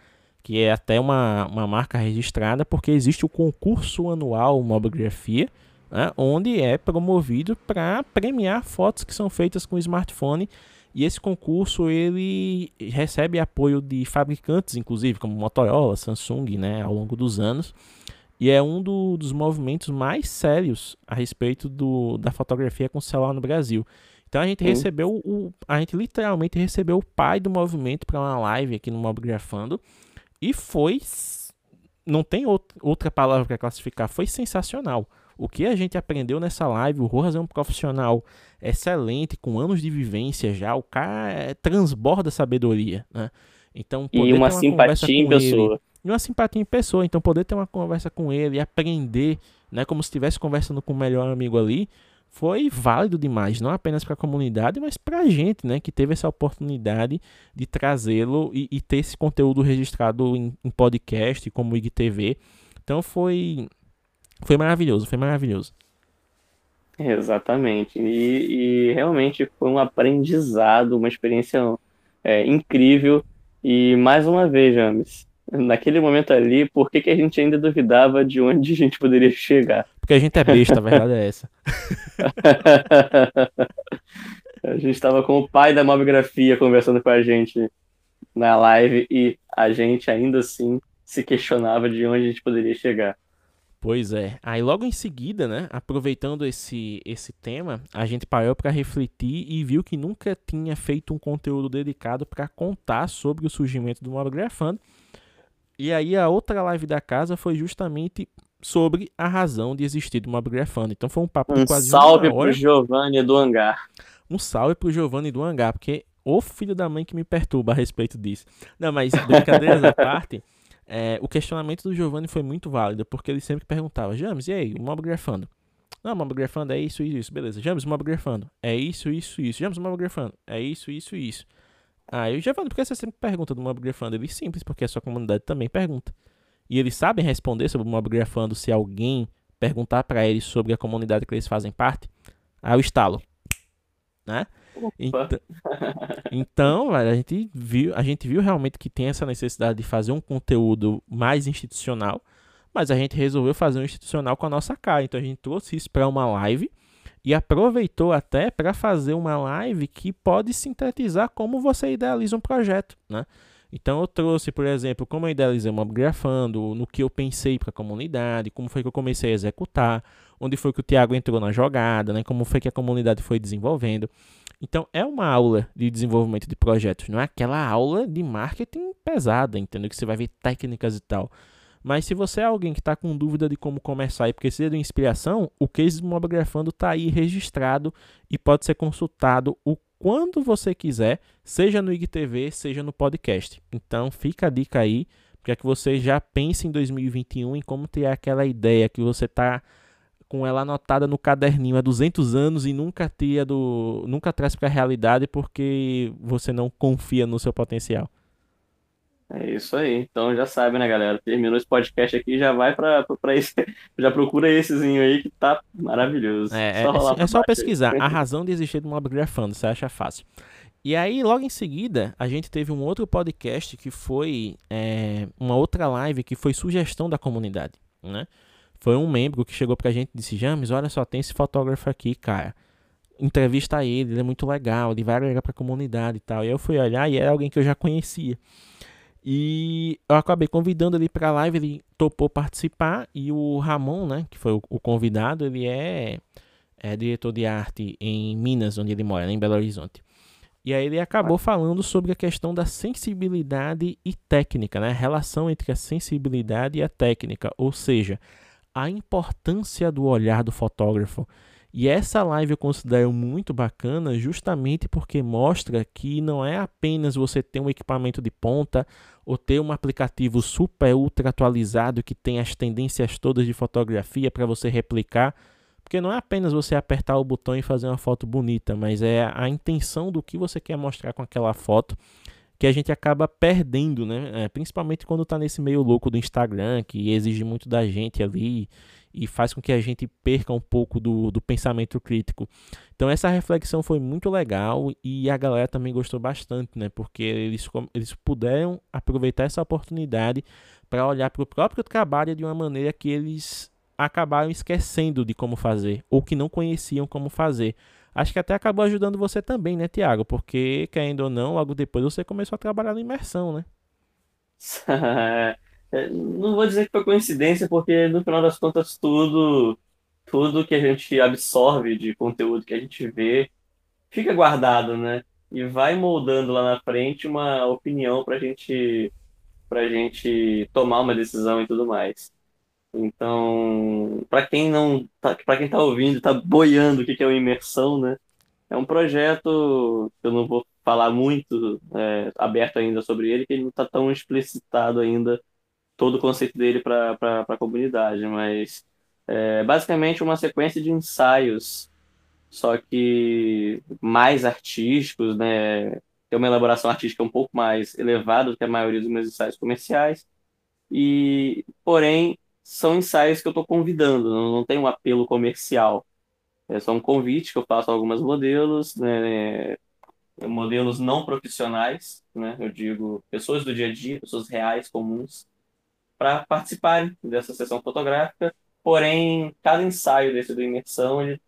que é até uma, uma marca registrada, porque existe o concurso anual Mobigrafia, né? onde é promovido para premiar fotos que são feitas com smartphone e esse concurso ele recebe apoio de fabricantes, inclusive como Motorola, Samsung, né, ao longo dos anos. E é um do, dos movimentos mais sérios a respeito do, da fotografia com celular no Brasil. Então a gente Sim. recebeu o. A gente literalmente recebeu o pai do movimento para uma live aqui no Mobgrafando. E foi. Não tem outra palavra para classificar. Foi sensacional. O que a gente aprendeu nessa live, o Rojas é um profissional excelente, com anos de vivência já, o cara é, transborda sabedoria, né? Então, e uma, uma simpatia em pessoa. Ele, e uma simpatia em pessoa, então poder ter uma conversa com ele, aprender, né, como se estivesse conversando com o melhor amigo ali, foi válido demais, não apenas para a comunidade, mas para a gente, né, que teve essa oportunidade de trazê-lo e, e, ter esse conteúdo registrado em, em podcast, como IGTV. Então foi foi maravilhoso, foi maravilhoso. Exatamente. E, e realmente foi um aprendizado, uma experiência é, incrível. E mais uma vez, James, naquele momento ali, por que, que a gente ainda duvidava de onde a gente poderia chegar? Porque a gente é besta, a verdade é essa. [laughs] a gente estava com o pai da mobigrafia conversando com a gente na live e a gente ainda assim se questionava de onde a gente poderia chegar. Pois é. Aí logo em seguida, né, aproveitando esse, esse tema, a gente parou para refletir e viu que nunca tinha feito um conteúdo dedicado para contar sobre o surgimento do Mobgrafando. E aí a outra live da casa foi justamente sobre a razão de existir do Mobgrafando. Então foi um papo um quase salve pro Giovanni do Hangar. Um salve pro Giovanni do Hangar, porque o filho da mãe que me perturba a respeito disso. Não, mas brincadeiras à [laughs] parte, é, o questionamento do Giovanni foi muito válido, porque ele sempre perguntava, James, e aí, o mob grafando? Não, mob grafando é isso, isso, isso. Beleza, James, mob grafando é isso, isso, isso. James, mob grafando é isso, isso, isso. Aí o Giovanni, por que você sempre pergunta do mob grafando? Ele, simples, porque a sua comunidade também pergunta. E eles sabem responder sobre o mob grafando se alguém perguntar para eles sobre a comunidade que eles fazem parte. Aí eu estalo, né? Então, então a gente viu, a gente viu realmente que tem essa necessidade de fazer um conteúdo mais institucional, mas a gente resolveu fazer um institucional com a nossa cara. Então a gente trouxe isso para uma live e aproveitou até para fazer uma live que pode sintetizar como você idealiza um projeto, né? Então eu trouxe, por exemplo, como eu idealizei o Mobgrafando, no que eu pensei para a comunidade, como foi que eu comecei a executar, onde foi que o Thiago entrou na jogada, né? Como foi que a comunidade foi desenvolvendo. Então, é uma aula de desenvolvimento de projetos, não é aquela aula de marketing pesada, entendeu? Que você vai ver técnicas e tal. Mas se você é alguém que está com dúvida de como começar e precisa de inspiração, o Case Mobgrafando está aí registrado e pode ser consultado o quando você quiser, seja no IGTV, seja no podcast. Então fica a dica aí, para que você já pense em 2021 em como ter aquela ideia que você está com ela anotada no caderninho há 200 anos e nunca tira do, nunca traz para a realidade porque você não confia no seu potencial. É isso aí. Então já sabe, né, galera? Terminou esse podcast aqui, já vai para esse, [laughs] já procura essezinho aí que tá maravilhoso. É, só é, é só pesquisar aí. a razão de existir do Mob Grafando, você acha fácil. E aí, logo em seguida, a gente teve um outro podcast que foi é, uma outra live que foi sugestão da comunidade, né? Foi um membro que chegou pra gente e disse: James, olha só, tem esse fotógrafo aqui, cara. Entrevista ele, ele é muito legal, ele vai agregar pra comunidade e tal. E eu fui olhar e era alguém que eu já conhecia. E eu acabei convidando ele pra live, ele topou participar. E o Ramon, né, que foi o, convidado, ele é, é diretor de arte em Minas, onde ele mora, né, em Belo Horizonte. E aí ele acabou falando sobre a questão da sensibilidade e técnica, né? A relação entre a sensibilidade e a técnica. Ou seja, a importância do olhar do fotógrafo. E essa live eu considero muito bacana justamente porque mostra que não é apenas você ter um equipamento de ponta ou ter um aplicativo super ultra atualizado que tem as tendências todas de fotografia para você replicar, porque não é apenas você apertar o botão e fazer uma foto bonita, mas é a intenção do que você quer mostrar com aquela foto que a gente acaba perdendo, né? É, principalmente quando está nesse meio louco do Instagram, que exige muito da gente ali e faz com que a gente perca um pouco do, do pensamento crítico. Então essa reflexão foi muito legal e a galera também gostou bastante, né? Porque eles, eles puderam aproveitar essa oportunidade para olhar para o próprio trabalho de uma maneira que eles acabaram esquecendo de como fazer ou que não conheciam como fazer acho que até acabou ajudando você também, né, Tiago? Porque, querendo ou não, logo depois você começou a trabalhar na imersão, né? [laughs] É, não vou dizer que foi coincidência, porque no final das contas tudo, tudo que a gente absorve de conteúdo que a gente vê fica guardado, né? E vai moldando lá na frente uma opinião para gente, a gente tomar uma decisão e tudo mais. Então, para quem não, tá, para quem está ouvindo, está boiando o que é uma imersão, né? É um projeto que eu não vou falar muito é, aberto ainda sobre ele, que ele não está tão explicitado ainda todo o conceito dele para a comunidade, mas é basicamente uma sequência de ensaios, só que mais artísticos, né? Tem uma elaboração artística um pouco mais elevada do que a maioria dos meus ensaios comerciais, e porém são ensaios que eu estou convidando, não, não tem um apelo comercial. É só um convite que eu faço a algumas modelos, né, modelos não profissionais, né, eu digo pessoas do dia a dia, pessoas reais, comuns, para participarem dessa sessão fotográfica. Porém, cada ensaio desse do Imersão, ele,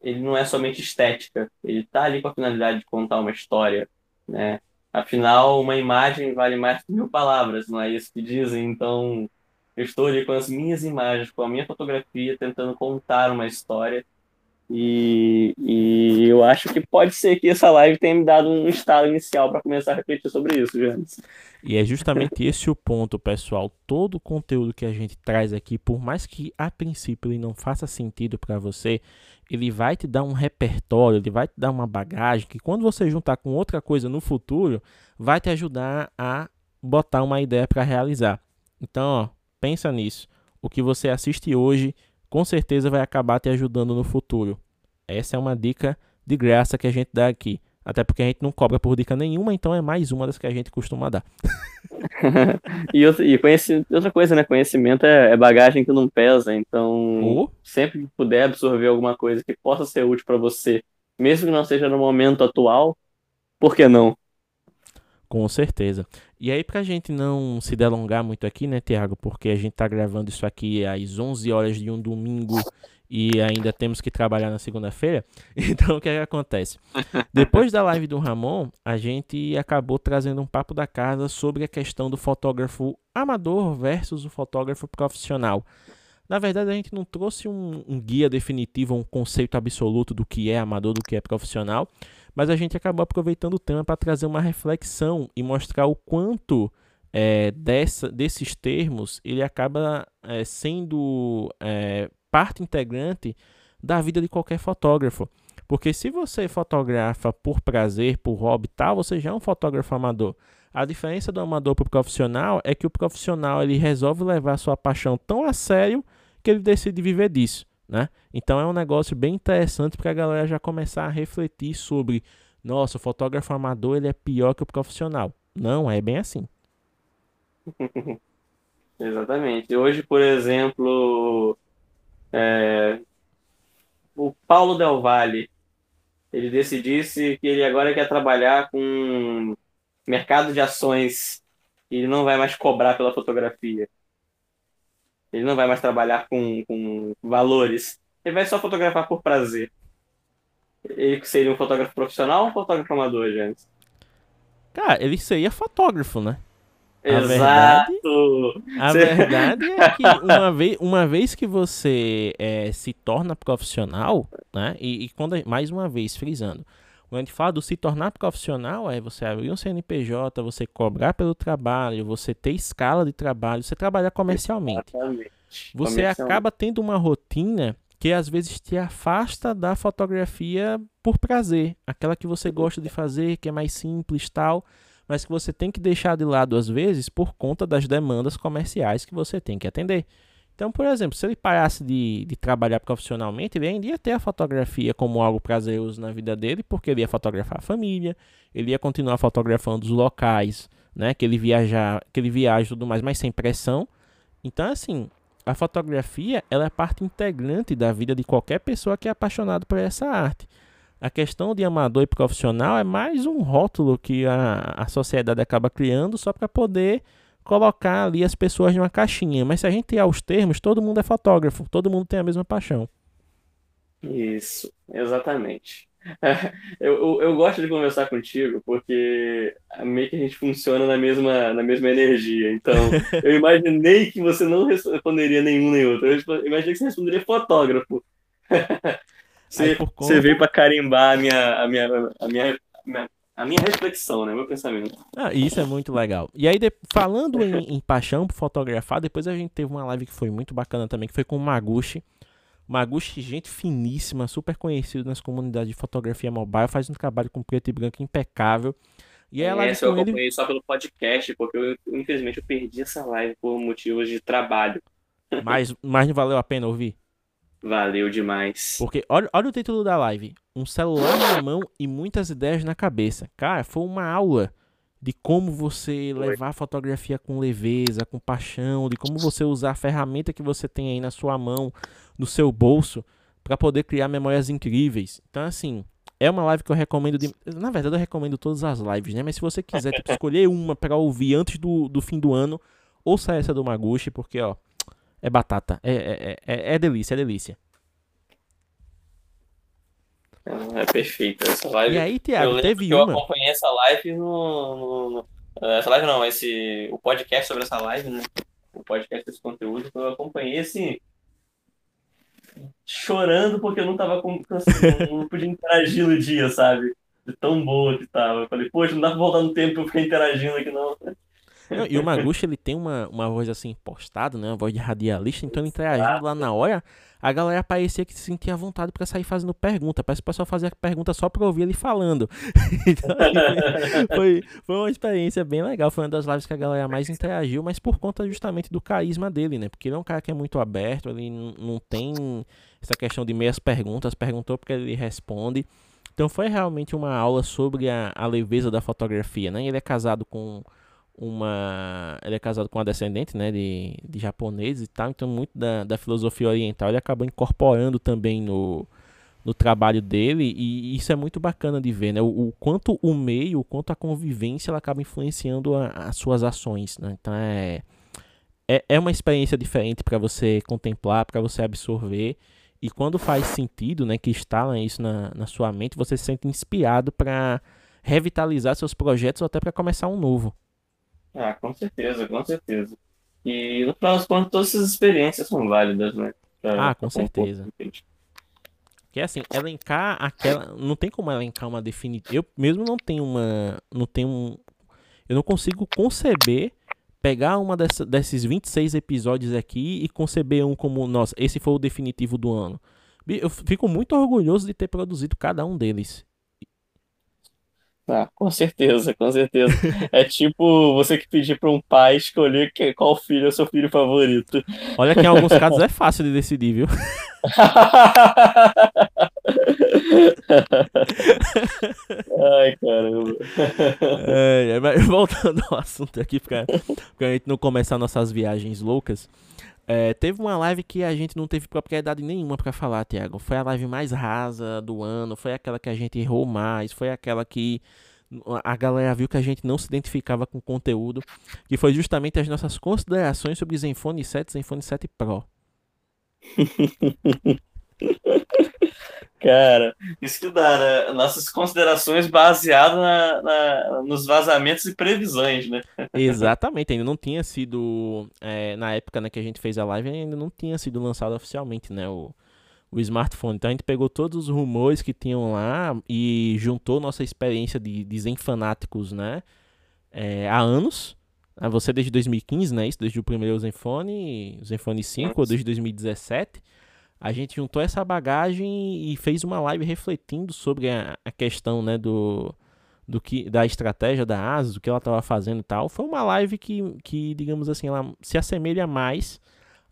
ele não é somente estética, ele está ali com a finalidade de contar uma história, né? Afinal, uma imagem vale mais que mil palavras, não é isso que dizem? Então, eu estou ali com as minhas imagens, com a minha fotografia, tentando contar uma história. E, e eu acho que pode ser que essa live tenha me dado um estado inicial para começar a refletir sobre isso, James. E é justamente [laughs] esse o ponto, pessoal. Todo o conteúdo que a gente traz aqui, por mais que a princípio ele não faça sentido para você, ele vai te dar um repertório, ele vai te dar uma bagagem que quando você juntar com outra coisa no futuro, vai te ajudar a botar uma ideia para realizar. Então, ó, Pensa nisso. O que você assiste hoje com certeza vai acabar te ajudando no futuro. Essa é uma dica de graça que a gente dá aqui. Até porque a gente não cobra por dica nenhuma, então é mais uma das que a gente costuma dar. [laughs] e outra, e outra coisa, né? Conhecimento é, é, bagagem que não pesa. Então, oh. sempre que puder absorver alguma coisa que possa ser útil para você, mesmo que não seja no momento atual, por que não? Com certeza. E aí, pra gente não se delongar muito aqui, né, Tiago? Porque a gente tá gravando isso aqui às 11 horas de um domingo e ainda temos que trabalhar na segunda-feira. [laughs] Então, o que, é que acontece? Depois da live do Ramon, a gente acabou trazendo um papo da casa sobre a questão do fotógrafo amador versus o fotógrafo profissional. Na verdade, a gente não trouxe um, um guia definitivo, um conceito absoluto do que é amador, do que é profissional mas a gente acabou aproveitando o tema para trazer uma reflexão e mostrar o quanto é, dessa, desses termos ele acaba é, sendo é, parte integrante da vida de qualquer fotógrafo. Porque se você fotografa por prazer, por hobby e tal, você já é um fotógrafo amador. A diferença do amador para o profissional é que o profissional ele resolve levar sua paixão tão a sério que ele decide viver disso. Né? Então é um negócio bem interessante para a galera já começar a refletir sobre, nossa, o fotógrafo amador ele é pior que o profissional. Não é bem assim. [laughs] Exatamente. Hoje, por exemplo, é, o Paulo Del Valle, ele decidisse que ele agora quer trabalhar com mercado de ações e ele não vai mais cobrar pela fotografia. Ele não vai mais trabalhar com, com valores. Ele vai só fotografar por prazer. Ele seria um fotógrafo profissional ou um fotógrafo amador, gente? Cara, ele seria fotógrafo, né? A Exato! Verdade, a verdade é que [laughs] uma vez, uma vez que você é, se torna profissional, né? E, e quando mais uma vez frisando, quando a gente fala do se tornar profissional, é você abrir um CNPJ, você cobrar pelo trabalho, você ter escala de trabalho, você trabalhar comercialmente. Exatamente. Você acaba tendo uma rotina que às vezes te afasta da fotografia por prazer, aquela que você gosta de fazer, que é mais simples tal, mas que você tem que deixar de lado às vezes por conta das demandas comerciais que você tem que atender. Então, por exemplo, se ele parasse de, de trabalhar profissionalmente, ele ainda ia ter a fotografia como algo prazeroso na vida dele, porque ele ia fotografar a família, ele ia continuar fotografando os locais, né, que ele viajar, que ele viaja e tudo mais, mas sem pressão. Então, assim, a fotografia ela é parte integrante da vida de qualquer pessoa que é apaixonado por essa arte. A questão de amador e profissional é mais um rótulo que a, a sociedade acaba criando só para poder colocar ali as pessoas numa caixinha. Mas se a gente tirar os termos, todo mundo é fotógrafo, todo mundo tem a mesma paixão. Isso, exatamente. [laughs] Eu, eu, eu, gosto de conversar contigo porque meio que a gente funciona na mesma, na mesma energia. Então, [laughs] eu imaginei que você não responderia nenhum nem outro. Eu imaginei que você responderia fotógrafo. [laughs] Você, conta... você veio para carimbar a minha, a minha, a minha, a minha a minha reflexão, né? Meu pensamento. Ah, isso é muito legal. E aí, de... falando em, em, paixão por fotografar, depois a gente teve uma live que foi muito bacana também, que foi com o Maguchi. Maguchi, gente finíssima, super conhecido nas comunidades de fotografia mobile, faz um trabalho com preto e branco impecável. E ela Essa eu acompanhei ele... só pelo podcast, porque eu, infelizmente eu perdi essa live por motivos de trabalho. Mas, mas não valeu a pena ouvir? Valeu demais. Porque olha, olha o título da live: Um celular na mão e muitas ideias na cabeça. Cara, foi uma aula de como você levar a fotografia com leveza, com paixão, de como você usar a ferramenta que você tem aí na sua mão, no seu bolso, para poder criar memórias incríveis. Então, assim, é uma live que eu recomendo. De... Na verdade, eu recomendo todas as lives, né? Mas se você quiser tipo, [laughs] escolher uma para ouvir antes do, do fim do ano, ouça essa do Maguchi, porque, ó é batata. É, é, é, é delícia, é delícia. É perfeito essa live. E aí, Thiago, eu teve uma. Eu acompanhei essa live no, no, no, Essa live não, esse. O podcast sobre essa live, né? O podcast desse conteúdo, eu acompanhei assim. Chorando porque eu não tava com. Assim, não podia interagir no dia, sabe? De tão boa que tava. Eu falei, poxa, não dá pra voltar no tempo pra eu ficar interagindo aqui, não. E o Maguchi, ele tem uma, uma voz assim postada, né? Uma voz de radialista, então ele interagindo lá na hora, a galera parecia que se sentia à vontade para sair fazendo pergunta. Parece que o pessoal fazia pergunta só pra ouvir ele falando. [laughs] então, foi, foi uma experiência bem legal. Foi uma das lives que a galera mais interagiu, mas por conta justamente do carisma dele, né? Porque ele é um cara que é muito aberto, ele não tem essa questão de meias perguntas, perguntou porque ele responde. Então foi realmente uma aula sobre a, a leveza da fotografia, né? Ele é casado com uma. Ele é casado com uma descendente, né, de, de japoneses e tal, então muito da, da filosofia oriental ele acabou incorporando também no, no trabalho dele, e isso é muito bacana de ver, né, o, o quanto o meio, o quanto a convivência ela acaba influenciando as suas ações, né, então é, é, é uma experiência diferente para você contemplar, para você absorver, e quando faz sentido, né, que instala isso na, na sua mente, você se sente inspirado para revitalizar seus projetos ou até para começar um novo. Ah, com certeza, com certeza. E no final das contas, todas essas experiências são válidas, né? Pra, ah, com certeza. Que é assim, elencar aquela. Não tem como elencar uma definitiva. Eu mesmo não tenho uma. Não tenho um. Eu não consigo conceber pegar uma dessa, desses 26 episódios aqui e conceber um como, nossa, esse foi o definitivo do ano. Eu fico muito orgulhoso de ter produzido cada um deles. Ah, com certeza, com certeza. É tipo você que pedir para um pai escolher que, qual filho é o seu filho favorito. Olha que em alguns casos é fácil de decidir, viu? Ai, caramba. É, voltando ao assunto aqui, para a gente não começar nossas viagens loucas. É, teve uma live que a gente não teve propriedade nenhuma para falar, Tiago. Foi a live mais rasa do ano, foi aquela que a gente errou mais, foi aquela que a galera viu que a gente não se identificava com o conteúdo, que foi justamente as nossas considerações sobre Zenfone 7 e Zenfone 7 Pro. [laughs] Cara, isso que dá, né? Nossas considerações baseadas na, na, nos vazamentos e previsões, né? Exatamente, ainda não tinha sido. É, na época né, que a gente fez a live, ainda não tinha sido lançado oficialmente, né? O, o smartphone. Então a gente pegou todos os rumores que tinham lá e juntou nossa experiência de, de Zen fanáticos, né? É, há anos. Ah, você desde 2015, né? Isso, desde o primeiro Zenfone, Zenfone 5, ou desde 2017 a gente juntou essa bagagem e fez uma live refletindo sobre a, a questão né, do, do que, da estratégia da ASUS, do que ela estava fazendo e tal. Foi uma live que, que, digamos assim, ela se assemelha mais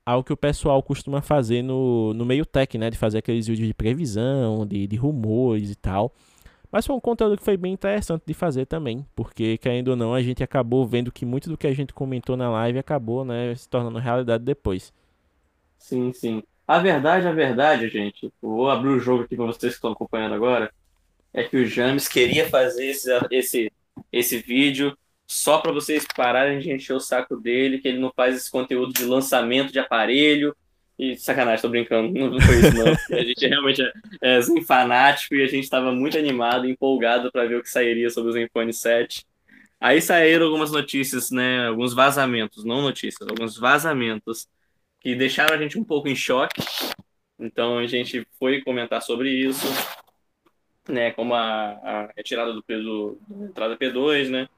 ao que o pessoal costuma fazer no, no meio tech, né? De fazer aqueles vídeos de previsão, de, de rumores e tal. Mas foi um conteúdo que foi bem interessante de fazer também, porque, querendo ou não, a gente acabou vendo que muito do que a gente comentou na live acabou né, se tornando realidade depois. Sim, sim. A verdade, a verdade, gente, vou abrir o jogo aqui para vocês que estão acompanhando agora, é que o James queria fazer esse, esse, esse vídeo só para vocês pararem de encher o saco dele, que ele não faz esse conteúdo de lançamento de aparelho. E sacanagem, tô brincando, não foi isso não. [laughs] a gente realmente é, é fanático e a gente estava muito animado, empolgado para ver o que sairia sobre o Zenfone 7. Aí saíram algumas notícias, né, alguns vazamentos, não notícias, alguns vazamentos que deixaram a gente um pouco em choque. Então a gente foi comentar sobre isso, né? Como a, a retirada do peso da entrada P2, né?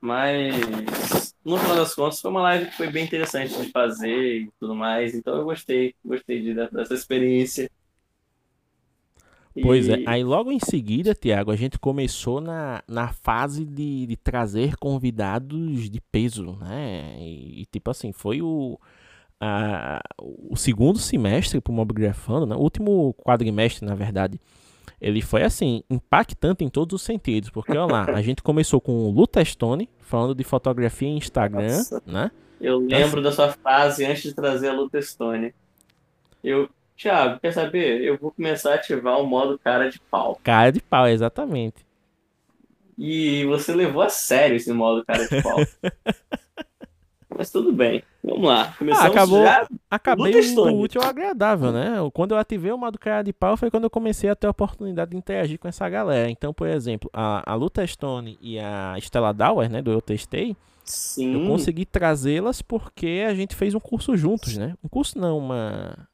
Mas no final das contas foi uma live que foi bem interessante de fazer e tudo mais. Então eu gostei, gostei de, dessa experiência. Pois é, aí logo em seguida, Tiago, a gente começou na, na fase de, de trazer convidados de peso, né? E, e tipo assim, foi o, a, o segundo semestre para o Mobgrafando, né? o último quadrimestre, na verdade, ele foi assim, impactante em todos os sentidos, porque olha lá, a gente começou com o Lutestone, falando de fotografia em Instagram, Nossa, né? Eu lembro da sua frase antes de trazer a Lutestone. Eu, Thiago, quer saber? Eu vou começar a ativar o modo cara de pau. Cara de pau, exatamente. E você levou a sério esse modo cara de pau. [laughs] Mas tudo bem. Vamos lá. Começamos ah, acabou, já acabei o útil ao agradável, né? Quando eu ativei o modo cara de pau foi quando eu comecei a ter a oportunidade de interagir com essa galera. Então, por exemplo, a, a Luta Stone e a Stella Dauer, né, do Eu Testei, Sim. eu consegui trazê-las porque a gente fez um curso juntos, né? Um curso não, uma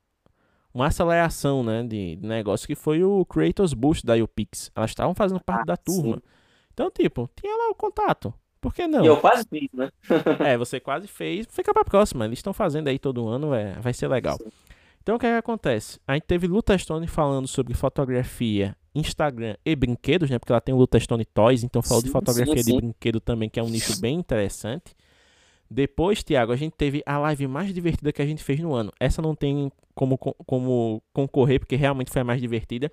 uma aceleração, né, de, de negócio que foi o Creators Boost da UPix. Elas estavam fazendo parte ah, da turma. Sim. Então, tipo, tinha lá o contato. Por que não? E eu quase fiz, né? [laughs] é, você quase fez. Fica pra próxima. Eles estão fazendo aí todo ano, é, vai ser legal. Sim. Então o que, é que acontece? A gente teve Luta Stone falando sobre fotografia, Instagram e brinquedos, né? Porque ela tem o Luta Stone Toys, então falou sim, de fotografia sim, sim. de brinquedo também, que é um nicho bem interessante. Depois, Tiago, a gente teve a live mais divertida que a gente fez no ano. Essa não tem como, como concorrer, porque realmente foi a mais divertida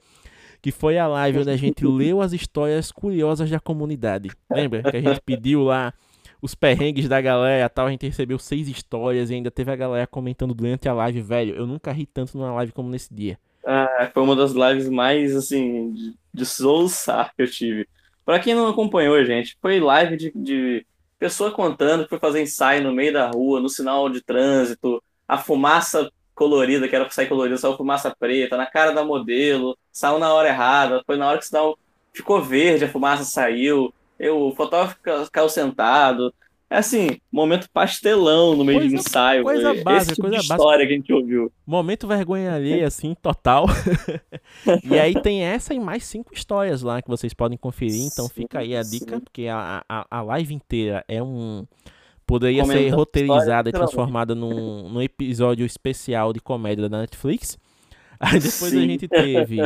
que foi a live onde a gente [laughs] leu as histórias curiosas da comunidade. Lembra que a gente pediu lá os perrengues da galera tal, a gente recebeu seis histórias e ainda teve a galera comentando durante a live, velho, eu nunca ri tanto numa live como nesse dia. Ah, foi uma das lives mais, assim, de, de que eu tive. Pra quem não acompanhou, gente, foi live de, de pessoa contando que foi fazer ensaio no meio da rua, no sinal de trânsito, a fumaça colorida, que era pra sair colorida, saiu fumaça preta, na cara da modelo, saiu na hora errada, foi na hora que sinal ficou verde, a fumaça saiu, eu, o fotógrafo caiu sentado. É assim, momento pastelão no meio coisa, de ensaio. Coisa básica, Esse tipo coisa de história que a gente ouviu. Momento vergonha alheia, [laughs] assim, total. [laughs] e aí tem essa e mais cinco histórias lá que vocês podem conferir. Então fica aí a dica, porque a, a, a live inteira é um Poderia ser roteirizada e transformada num, num episódio especial de comédia da Netflix. [laughs] Aí depois Sim. a gente teve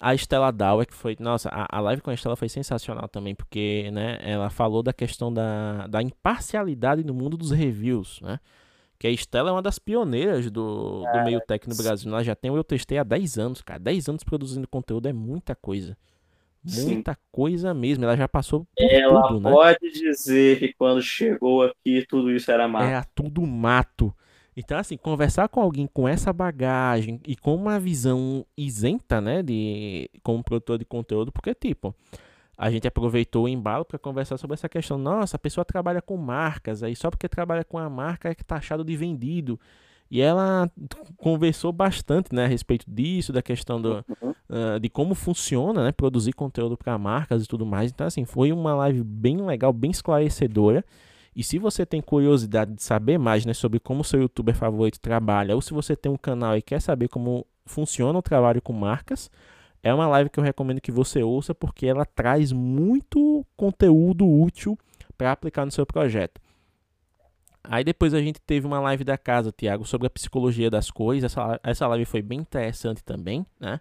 a Estela Dauer, que foi. Nossa, a, a live com a Estela foi sensacional também, porque né, ela falou da questão da, da imparcialidade no mundo dos reviews, né? Que a Estela é uma das pioneiras do, do meio tech no Brasil. Ela já tem, eu testei há 10 anos, cara. 10 anos produzindo conteúdo é muita coisa. Muita Sim. coisa mesmo. Ela já passou por Ela tudo, né? pode dizer que quando chegou aqui tudo isso era mato. Era tudo mato. Então, assim, conversar com alguém com essa bagagem e com uma visão isenta, né, de como produtor de conteúdo, porque, tipo, a gente aproveitou o embalo para conversar sobre essa questão. Nossa, a pessoa trabalha com marcas, aí só porque trabalha com a marca é que tá achado de vendido. E ela conversou bastante né, a respeito disso, da questão do, uh, de como funciona né, produzir conteúdo para marcas e tudo mais. Então, assim, foi uma live bem legal, bem esclarecedora. E se você tem curiosidade de saber mais né, sobre como o seu youtuber favorito trabalha, ou se você tem um canal e quer saber como funciona o trabalho com marcas, é uma live que eu recomendo que você ouça porque ela traz muito conteúdo útil para aplicar no seu projeto. Aí depois a gente teve uma live da casa, Tiago, sobre a psicologia das coisas. Essa, essa live foi bem interessante também, né?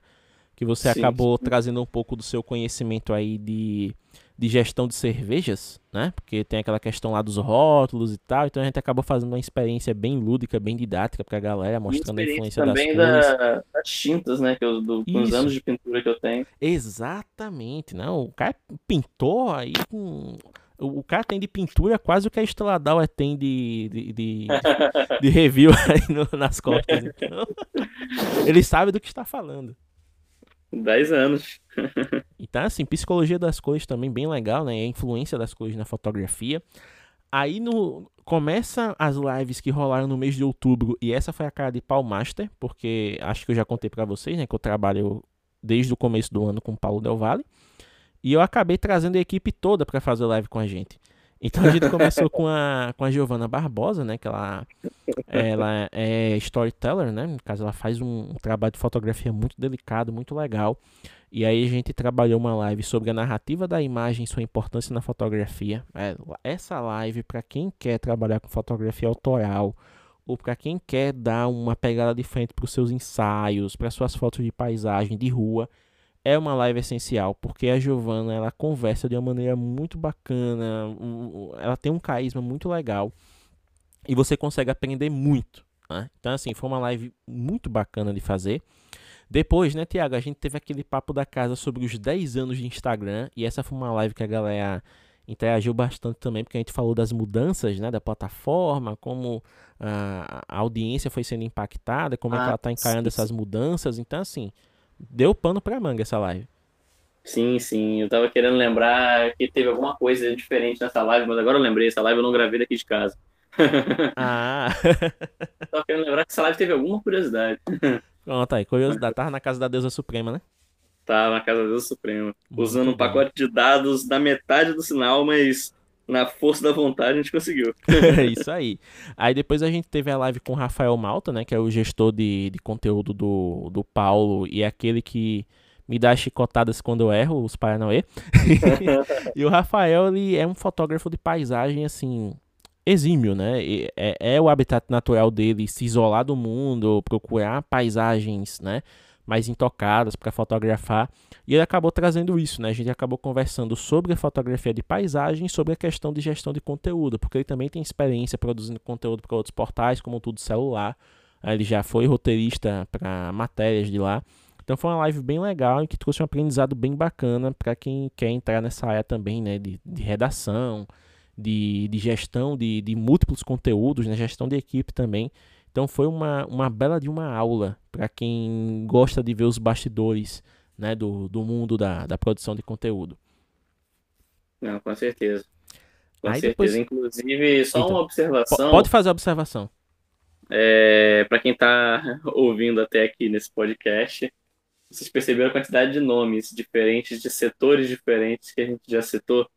Que você sim, acabou sim. trazendo um pouco do seu conhecimento aí de, de gestão de cervejas, né? Porque tem aquela questão lá dos rótulos e tal. Então a gente acabou fazendo uma experiência bem lúdica, bem didática pra galera, mostrando a influência das coisas. também das tintas, né? Que eu, do, com os anos de pintura que eu tenho. Exatamente, não. O cara pintou aí com o, cara tem de pintura quase o que a Estradal tem de, de, de, [laughs] de review aí no, nas costas. Então, [laughs] ele sabe do que está falando. 10 anos. então, assim, psicologia das cores também bem legal, né? A influência das cores na fotografia. Aí no começa as lives que rolaram no mês de outubro e essa foi a cara de Paul Master, porque acho que eu já contei para vocês, né, que eu trabalho desde o começo do ano com o Paulo Del Valle. E eu acabei trazendo a equipe toda para fazer live com a gente. Então a gente começou com a, com a Giovana Barbosa, né? Que ela, ela é storyteller, né? No caso, ela faz um, trabalho de fotografia muito delicado, muito legal. E aí a gente trabalhou uma live sobre a narrativa da imagem e sua importância na fotografia. É, essa live, para quem quer trabalhar com fotografia autoral, ou para quem quer dar uma pegada diferente para os seus ensaios, para suas fotos de paisagem, de rua, é uma live essencial, porque a Giovana ela conversa de uma maneira muito bacana, ela tem um carisma muito legal e você consegue aprender muito. Né? Então, assim, foi uma live muito bacana de fazer. Depois, né, Tiago, a gente teve aquele papo da casa sobre os 10 anos de Instagram, e essa foi uma live que a galera interagiu bastante também, porque a gente falou das mudanças, né, da plataforma, como a, a audiência foi sendo impactada, como ah, é que ah, ela está encarando sim, essas mudanças. Então, assim, deu pano pra manga essa live. Sim, sim. Eu tava querendo lembrar que teve alguma coisa diferente nessa live, mas agora eu lembrei, essa live eu não gravei daqui de casa. [laughs] Ah! tava querendo lembrar que essa live teve alguma curiosidade. [laughs] Pronto, aí, curiosidade. Tava na casa da deusa suprema, né? Tava na casa da deusa suprema. Muito usando bom. um pacote de dados da metade do sinal, mas na força da vontade a gente conseguiu. [laughs] é isso aí. Aí depois a gente teve a live com o Rafael Malta, né? Que é o gestor de, de conteúdo do, do Paulo e é aquele que me dá chicotadas quando eu erro, os Paranauê. [laughs] e o Rafael, ele é um fotógrafo de paisagem, assim, exímio, né? É, é o habitat natural dele se isolar do mundo, procurar paisagens, né? Mais intocadas para fotografar. E ele acabou trazendo isso, né? A gente acabou conversando sobre a fotografia de paisagem e sobre a questão de gestão de conteúdo, porque ele também tem experiência produzindo conteúdo para outros portais, como tudo celular. Ele já foi roteirista para matérias de lá. Então foi uma live bem legal e que trouxe um aprendizado bem bacana para quem quer entrar nessa área também, né? De, de redação, de, de gestão de, de múltiplos conteúdos, né? gestão de equipe também. Então foi uma, uma bela de uma aula para quem gosta de ver os bastidores né, do, do mundo da, da produção de conteúdo. Não, com certeza. Com Aí certeza. Depois... Inclusive, só então, uma observação. Pode fazer a observação. É, para quem está [laughs] ouvindo até aqui nesse podcast, vocês perceberam a quantidade de nomes diferentes, de setores diferentes que a gente já citou?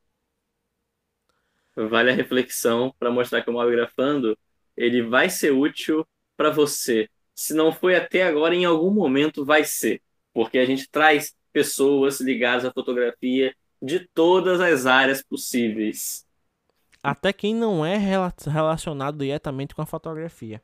vale a reflexão para mostrar que o Mobigrafando ele vai ser útil para você. Se não foi até agora, em algum momento vai ser, porque a gente traz pessoas ligadas à fotografia de todas as áreas possíveis. Até quem não é relacionado diretamente com a fotografia.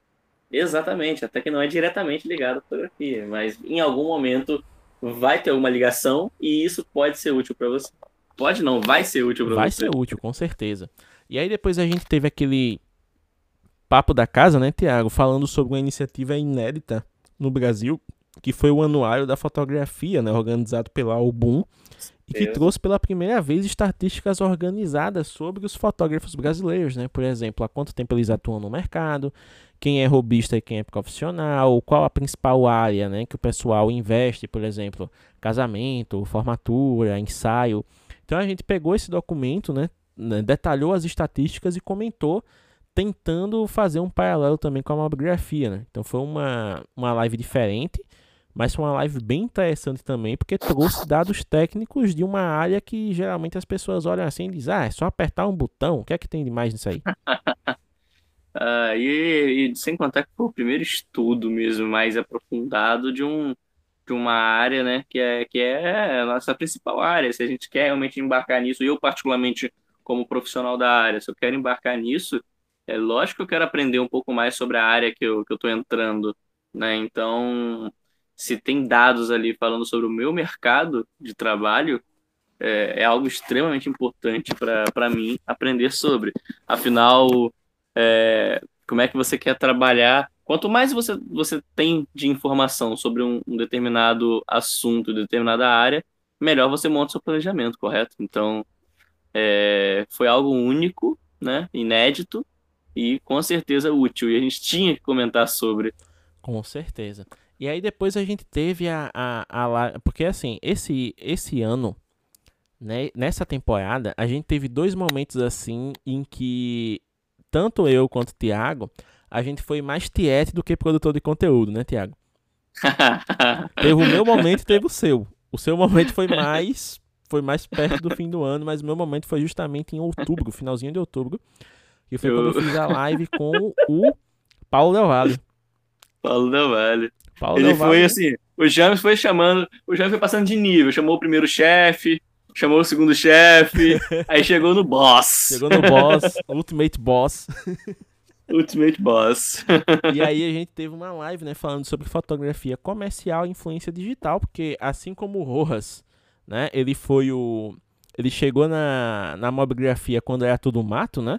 Exatamente, até quem não é diretamente ligado à fotografia, mas em algum momento vai ter alguma ligação e isso pode ser útil para você. Pode não, vai ser útil pra vai você. Vai ser útil, com certeza. E aí depois a gente teve aquele papo da casa, né, Tiago, falando sobre uma iniciativa inédita no Brasil, que foi o Anuário da Fotografia, né, organizado pela Album, e que trouxe pela primeira vez estatísticas organizadas sobre os fotógrafos brasileiros, né? Por exemplo, há quanto tempo eles atuam no mercado, quem é robista e quem é profissional, qual a principal área, né, que o pessoal investe, por exemplo, casamento, formatura, ensaio. Então a gente pegou esse documento, né, né, detalhou as estatísticas e comentou, tentando fazer um paralelo também com a mobigrafia. Né? Então foi uma, uma live diferente, mas foi uma live bem interessante também, porque trouxe dados técnicos de uma área que geralmente as pessoas olham assim e dizem, ah, é só apertar um botão, o que é que tem de mais nisso aí? [laughs] ah, e, e sem contar que foi o primeiro estudo mesmo mais aprofundado de um de uma área, né, que é, que é a nossa principal área. Se a gente quer realmente embarcar nisso, eu particularmente como profissional da área, se eu quero embarcar nisso, é lógico que eu quero aprender um pouco mais sobre a área que eu, que eu entrando, né? Então, se tem dados ali falando sobre o meu mercado de trabalho, é, é algo extremamente importante para mim aprender sobre. Afinal, é, como é que você quer trabalhar Quanto mais você, você tem de informação sobre um, um determinado assunto, determinada área, melhor você monta seu planejamento, correto? Então, é, foi algo único, né, inédito e com certeza útil. E a gente tinha que comentar sobre. Com certeza. E aí depois a gente teve a, a, a, porque assim, esse esse ano, né, nessa temporada, a gente teve dois momentos assim em que tanto eu quanto o Thiago a gente foi mais tiete do que produtor de conteúdo, né, Tiago? [laughs] teve o meu momento e teve o seu. O seu momento foi mais foi mais perto do fim do ano, mas o meu momento foi justamente em outubro, finalzinho de outubro. Que foi eu... quando eu fiz a live com o Paulo Del Valle. Paulo Del Valle. Paulo Ele Del Valle. foi assim, o James foi chamando, o James foi passando de nível, chamou o primeiro chefe, chamou o segundo chefe, [laughs] aí chegou no boss. Chegou no boss, Ultimate Boss. [laughs] Ultimate Boss. e aí a gente teve uma live, né, falando sobre fotografia comercial e influência digital, porque assim como o Rojas, né, ele foi o ele chegou na, na mobigrafia quando era tudo mato, né?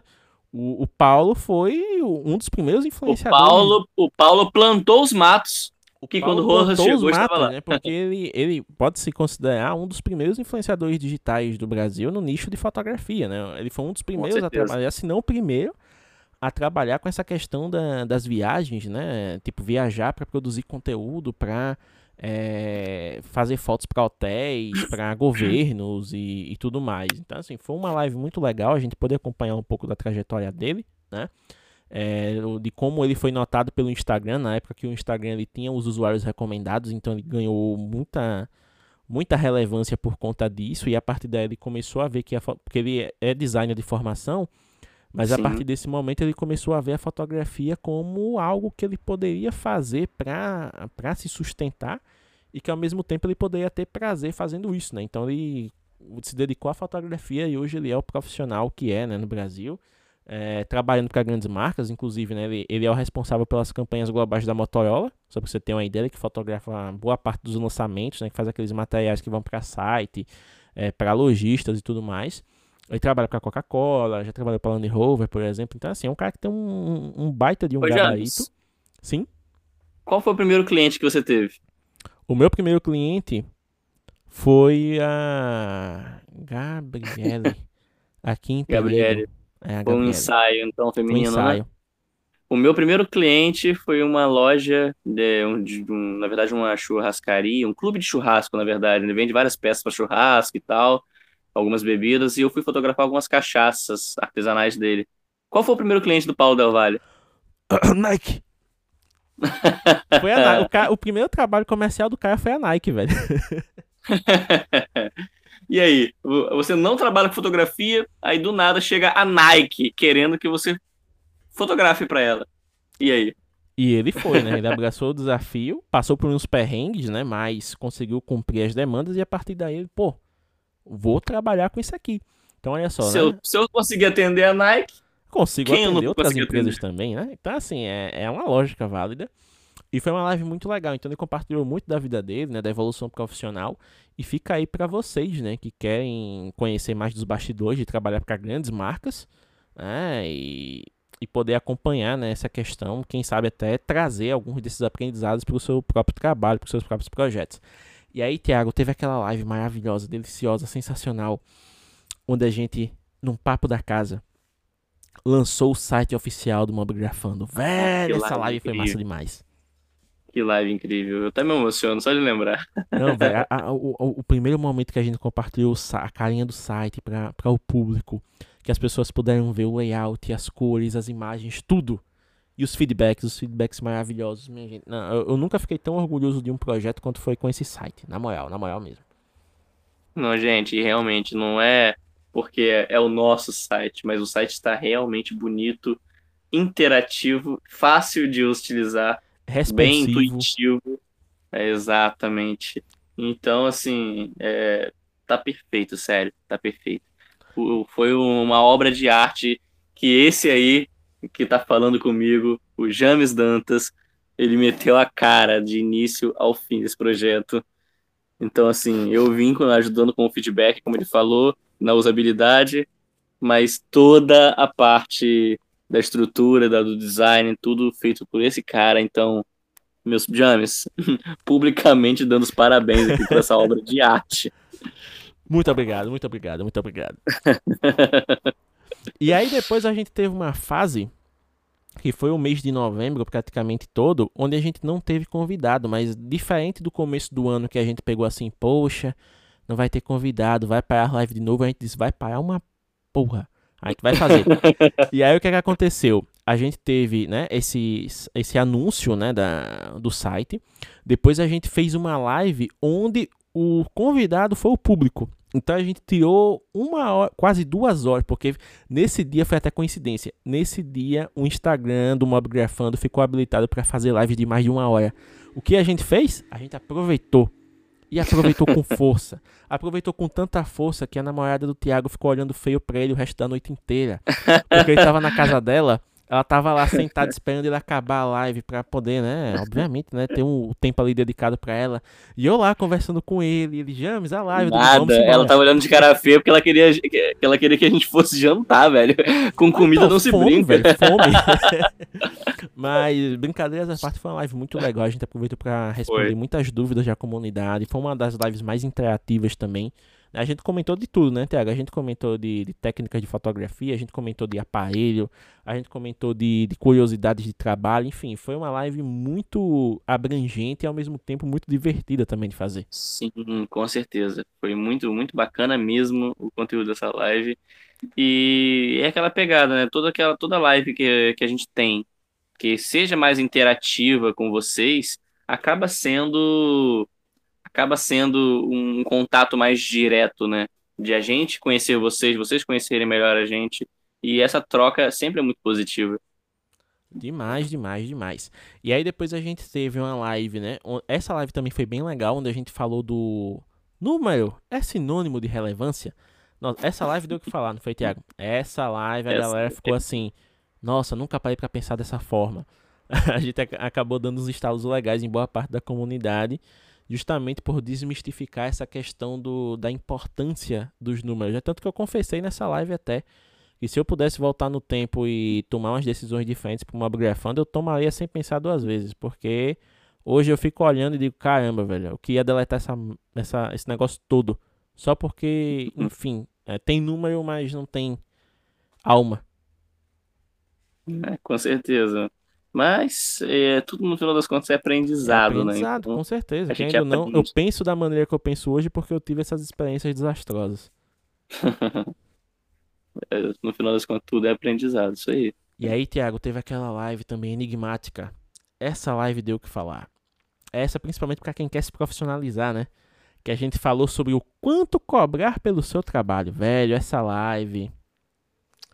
O, o Paulo foi um dos primeiros influenciadores. O Paulo, o Paulo plantou os matos. O que quando o Rojas chegou estava lá. Né? Porque ele, ele pode se considerar um dos primeiros influenciadores digitais do Brasil no nicho de fotografia, né? Ele foi um dos primeiros a trabalhar, se não o primeiro, a trabalhar com essa questão da, das viagens, né? Tipo, viajar para produzir conteúdo, para é, fazer fotos para hotéis, [coughs] para governos e, e, tudo mais. Então, assim, foi uma live muito legal a gente poder acompanhar um pouco da trajetória dele, né? É, de como ele foi notado pelo Instagram, na época que o Instagram ele tinha os usuários recomendados, então ele ganhou muita muita relevância por conta disso e a partir daí ele começou a ver que a, porque ele é designer de formação, mas Sim. a partir desse momento ele começou a ver a fotografia como algo que ele poderia fazer para se sustentar e que ao mesmo tempo ele poderia ter prazer fazendo isso, né? Então ele se dedicou à fotografia e hoje ele é o profissional que é né, no Brasil, é, trabalhando para grandes marcas, inclusive né, ele, ele, é o responsável pelas campanhas globais da Motorola, só para você ter uma ideia, ele que fotografa boa parte dos lançamentos, né, que faz aqueles materiais que vão para site, é, para lojistas e tudo mais. Ele trabalha para Coca-Cola, já trabalhou para Land Rover, por exemplo. Então, assim, é um cara que tem um, um baita de um Ô, gabarito. Sim. Qual foi o primeiro cliente que você teve? O meu primeiro cliente foi a Gabriele, aqui em Gabriele. É, foi um ensaio, então, feminino, um né? ensaio. Né? O meu primeiro cliente foi uma loja, de, um, de um, na verdade, uma churrascaria, um clube de churrasco, na verdade. Ele vende várias peças para churrasco e tal algumas bebidas e eu fui fotografar algumas cachaças artesanais dele. Qual foi o primeiro cliente do Paulo Del Valle? [coughs] Nike. [laughs] foi a Nike. O, cara, o, primeiro trabalho comercial do cara foi a Nike, velho. [laughs] e aí, você não trabalha com fotografia, aí do nada chega a Nike querendo que você fotografe para ela. E aí? E ele foi, né? Ele abraçou o desafio, passou por uns perrengues, né? Mas conseguiu cumprir as demandas e a partir daí, pô, vou trabalhar com isso aqui. Então, olha só. Se, né? eu, se eu conseguir atender a Nike. Consigo atender outras empresas atender? também, né? Então, assim, é, é uma lógica válida. E foi uma live muito legal. Então, ele compartilhou muito da vida dele, né? Da evolução profissional. E fica aí para vocês, né? Que querem conhecer mais dos bastidores de trabalhar para grandes marcas. Né? E, e poder acompanhar né, essa questão. Quem sabe até trazer alguns desses aprendizados para o seu próprio trabalho, para os seus próprios projetos. E aí, Thiago, teve aquela live maravilhosa, deliciosa, sensacional, onde a gente, num papo da casa, lançou o site oficial do Mobigrafando. Velho, essa live, live foi massa demais. Que live incrível. Eu até me emociono só de lembrar. Não, [laughs] velho, o, o, primeiro momento que a gente compartilhou a carinha do site para o público, que as pessoas puderam ver o layout, as cores, as imagens, tudo. E os feedbacks, os feedbacks maravilhosos, minha gente. Não, eu, eu, nunca fiquei tão orgulhoso de um projeto quanto foi com esse site. Na moral, na moral mesmo. Não, gente, realmente não é porque é, é o nosso site, mas o site está realmente bonito, interativo, fácil de utilizar, bem intuitivo. É, exatamente. Então, assim, é, tá perfeito, sério, tá perfeito. O, foi uma obra de arte que esse aí que está falando comigo, o James Dantas, ele meteu a cara de início ao fim desse projeto. Então, assim, eu vim ajudando com o feedback, como ele falou, na usabilidade, mas toda a parte da estrutura, da, do design, tudo feito por esse cara. Então, meus James, [laughs] publicamente dando os parabéns aqui por essa obra de arte. Muito obrigado, muito obrigado, muito obrigado. [laughs] E aí depois a gente teve uma fase que foi o mês de novembro praticamente todo, onde a gente não teve convidado, mas diferente do começo do ano que a gente pegou assim, poxa, não vai ter convidado, vai parar a live de novo, a gente disse, vai parar uma porra. A gente vai fazer. [laughs] e aí o que, é que aconteceu? A gente teve, né, esse, esse anúncio, né, da, do site. Depois a gente fez uma live onde o convidado foi o público. Então a gente tirou uma hora, quase duas horas, porque nesse dia foi até coincidência. Nesse dia o Instagram do Mobgrafando ficou habilitado para fazer lives de mais de uma hora. O que a gente fez? A gente aproveitou. E aproveitou com [laughs] força. Aproveitou com tanta força que a namorada do Thiago ficou olhando feio pra ele o resto da noite inteira. Porque ele tava na casa dela ela tava lá sentada esperando ele acabar a live pra poder, né? [laughs] Obviamente, né? Ter um tempo ali dedicado pra ela. E eu lá conversando com ele. Ele, James, a live. Nada, ela tava olhando de cara feia porque ela queria, que ela queria que a gente fosse jantar, velho. [laughs] Com comida não, não se fome, brinca. Velho, fome. [laughs] Mas, brincadeiras à parte, foi uma live muito legal. A gente aproveitou pra responder foi. muitas dúvidas da comunidade. Foi uma das lives mais interativas também. A gente comentou de tudo, né, Tiago? A gente comentou de, de, técnicas de fotografia, a gente comentou de aparelho, a gente comentou de, de, curiosidades de trabalho, enfim, foi uma live muito abrangente e ao mesmo tempo muito divertida também de fazer. Sim, com certeza. Foi muito, muito bacana mesmo o conteúdo dessa live. E é aquela pegada, né? Toda aquela toda live que, que a gente tem, que seja mais interativa com vocês, acaba sendo acaba sendo um contato mais direto, né? De a gente conhecer vocês, vocês conhecerem melhor a gente. E essa troca sempre é muito positiva. Demais, demais, demais. E aí depois a gente teve uma live, né? Essa live também foi bem legal, onde a gente falou do número. É sinônimo de relevância? Nossa, essa live deu o que falar, não foi, Thiago? Essa live a essa... galera ficou assim. Nossa, nunca parei para pensar dessa forma. [laughs] a gente acabou dando uns estalos legais em boa parte da comunidade justamente por desmistificar essa questão do, da importância dos números. É tanto que eu confessei nessa live até que se eu pudesse voltar no tempo e tomar umas decisões diferentes para uma grafando, eu tomaria sem pensar duas vezes, porque hoje eu fico olhando e digo, caramba, velho, eu queria deletar essa, essa, esse negócio todo, só porque, uhum. enfim, é, tem número, mas não tem alma. É, com certeza. Mas é, tudo no final das contas é aprendizado, é aprendizado né? Então, com certeza. Que ainda não, eu penso da maneira que eu penso hoje porque eu tive essas experiências desastrosas. [laughs] é, no final das contas, tudo é aprendizado, isso aí. E aí, Thiago, teve aquela live também enigmática. Essa live deu o que falar. Essa principalmente para quem quer se profissionalizar, né? Que a gente falou sobre o quanto cobrar pelo seu trabalho. Velho, essa live.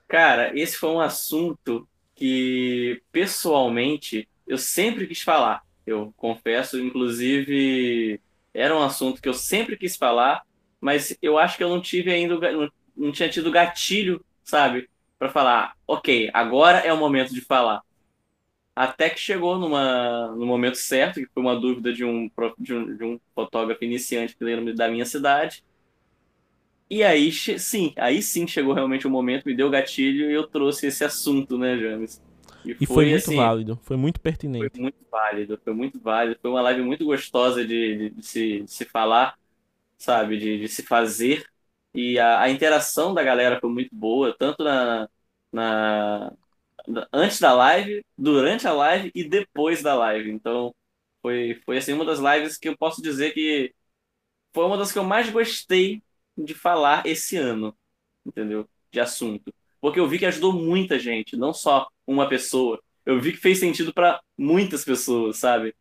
Cara, esse foi um assunto que pessoalmente eu sempre quis falar. Eu confesso, inclusive, era um assunto que eu sempre quis falar, mas eu acho que eu não tive ainda, não, tinha tido gatilho, sabe, para falar, ok, agora é o momento de falar. Até que chegou numa, no momento certo, que foi uma dúvida de um, de um, de um fotógrafo iniciante da minha cidade, e aí, sim, aí sim chegou realmente o momento, me deu gatilho e eu trouxe esse assunto, né, James? E, e foi, foi, muito assim, válido, foi muito pertinente. Foi muito válido, foi muito válido. Foi uma live muito gostosa de, de, de se, de se falar, sabe? De, de se fazer. E a, a, interação da galera foi muito boa, tanto na, na, antes da live, durante a live e depois da live. Então, foi, foi assim, uma das lives que eu posso dizer que foi uma das que eu mais gostei de falar esse ano, entendeu? De assunto. Porque eu vi que ajudou muita gente, não só uma pessoa. Eu vi que fez sentido para muitas pessoas, sabe?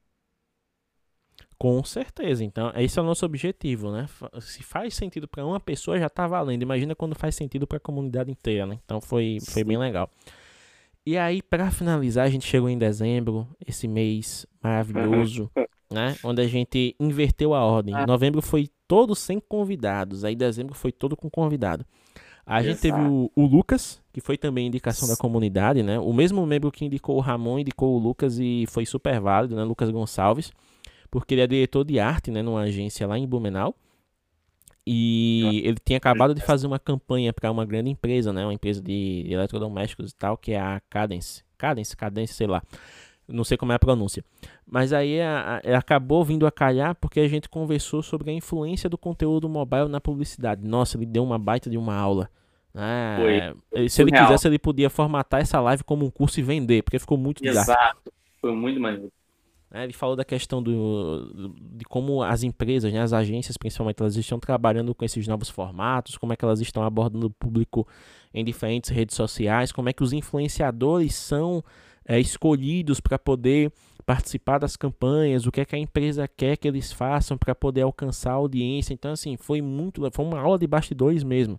Com certeza. Então, esse é o nosso objetivo, né? Se faz sentido para uma pessoa, já tá valendo. Imagina quando faz sentido para a comunidade inteira, né? Então, foi, foi bem legal. E aí, para finalizar, a gente chegou em dezembro, esse mês maravilhoso, [laughs] né? Onde a gente inverteu a ordem. Ah. Novembro foi todo sem convidados. Aí dezembro foi todo com convidado. A Exato. gente teve o, o, Lucas, que foi também indicação da comunidade, né? O mesmo membro que indicou o Ramon indicou o Lucas e foi super válido, né? Lucas Gonçalves, porque ele é diretor de arte, né? Numa agência lá em Blumenau. E ele tinha acabado de fazer uma campanha para uma grande empresa, né? Uma empresa de eletrodomésticos e tal, que é a Cadence. Cadence, Cadence, sei lá. Não sei como é a pronúncia. Mas aí a, a, acabou vindo a calhar porque a gente conversou sobre a influência do conteúdo mobile na publicidade. Nossa, ele deu uma baita de uma aula. Ah, Foi. Se ele Real. quisesse, ele podia formatar essa live como um curso e vender, porque ficou muito Exato. Foi muito maneiro. É, ele falou da questão do, de como as empresas, né, as agências principalmente, elas estão trabalhando com esses novos formatos, como é que elas estão abordando o público em diferentes redes sociais, como é que os influenciadores são é, escolhidos para poder participar das campanhas, o que é que a empresa quer que eles façam para poder alcançar a audiência. Então, assim, foi muito, foi uma aula de bastidores mesmo.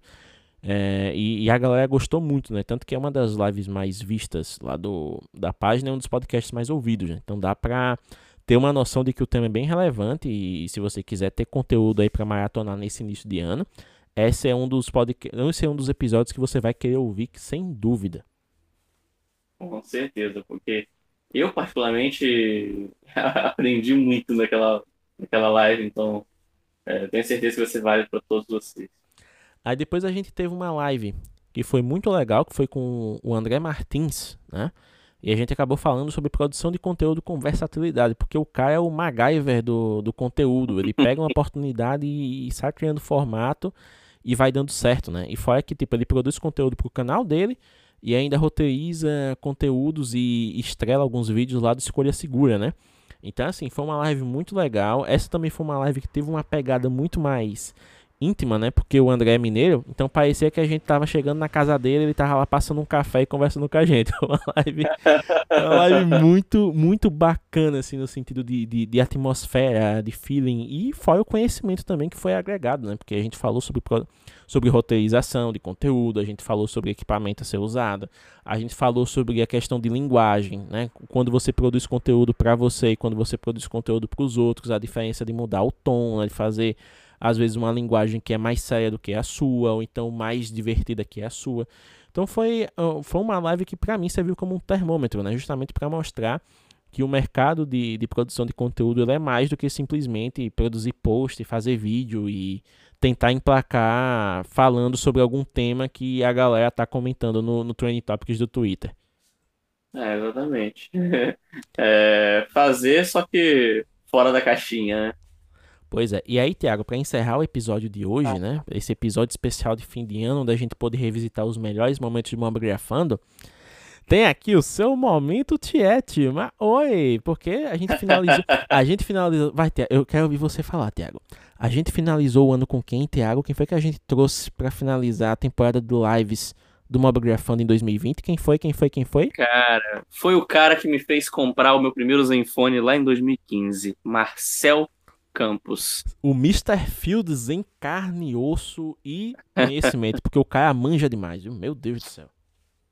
É, e, e, a galera gostou muito, né? Tanto que é uma das lives mais vistas lá do, da página, é um dos podcasts mais ouvidos. Né? Então dá pra ter uma noção de que o tema é bem relevante e, e se você quiser ter conteúdo aí para maratonar nesse início de ano, esse é um dos podcasts, esse é um dos episódios que você vai querer ouvir sem dúvida. Com certeza, porque eu particularmente [laughs] aprendi muito naquela, naquela live, então é, tenho certeza que vai ser válido para todos vocês. Aí depois a gente teve uma live que foi muito legal, que foi com o André Martins, né? E a gente acabou falando sobre produção de conteúdo com versatilidade, porque o cara é o MacGyver do, do conteúdo. Ele [laughs] pega uma oportunidade e, e sai criando formato e vai dando certo, né? E fora que, tipo, ele produz conteúdo pro canal dele e ainda roteiriza conteúdos e estrela alguns vídeos lá do Escolha Segura, né? Então, assim, foi uma live muito legal. Essa também foi uma live que teve uma pegada muito mais íntima, né? Porque o André é mineiro, então parecia que a gente tava chegando na casa dele, ele tava lá passando um café e conversando com a gente. [laughs] Uma live, uma live [laughs] muito, muito bacana, assim, no sentido de, de, de, atmosfera, de feeling, e foi o conhecimento também que foi agregado, né? Porque a gente falou sobre, sobre roteirização de conteúdo, a gente falou sobre equipamento a ser usado, a gente falou sobre a questão de linguagem, né? Quando você produz conteúdo para você e quando você produz conteúdo para os outros, a diferença de mudar o tom, né? de fazer às vezes uma linguagem que é mais séria do que a sua, ou então mais divertida que a sua. Então foi, foi uma live que para mim serviu como um termômetro, né? justamente para mostrar que o mercado de, de produção de conteúdo é mais do que simplesmente produzir post, fazer vídeo e tentar emplacar falando sobre algum tema que a galera está comentando no, no Trending Topics do Twitter. É, exatamente. [laughs] É, fazer, só que fora da caixinha, né? Pois é. E aí, Tiago, para encerrar o episódio de hoje, ah. né? Esse episódio especial de fim de ano, onde a gente pode revisitar os melhores momentos de Mobgrafando, tem aqui o seu momento Tiete. Mas oi, porque a gente finalizou. a gente finalizou. Vai, Tiago, eu quero ouvir você falar, Tiago. A gente finalizou o ano com quem, Tiago? Quem foi que a gente trouxe para finalizar a temporada do Lives do Mobgrafando em 2020? Quem foi? Quem foi? Quem foi? Cara, foi o cara que me fez comprar o meu primeiro Zenfone lá em 2015. Marcel Campos. O Mr. Fields em carne, osso e conhecimento, porque o cara manja demais, viu? Meu Deus do céu.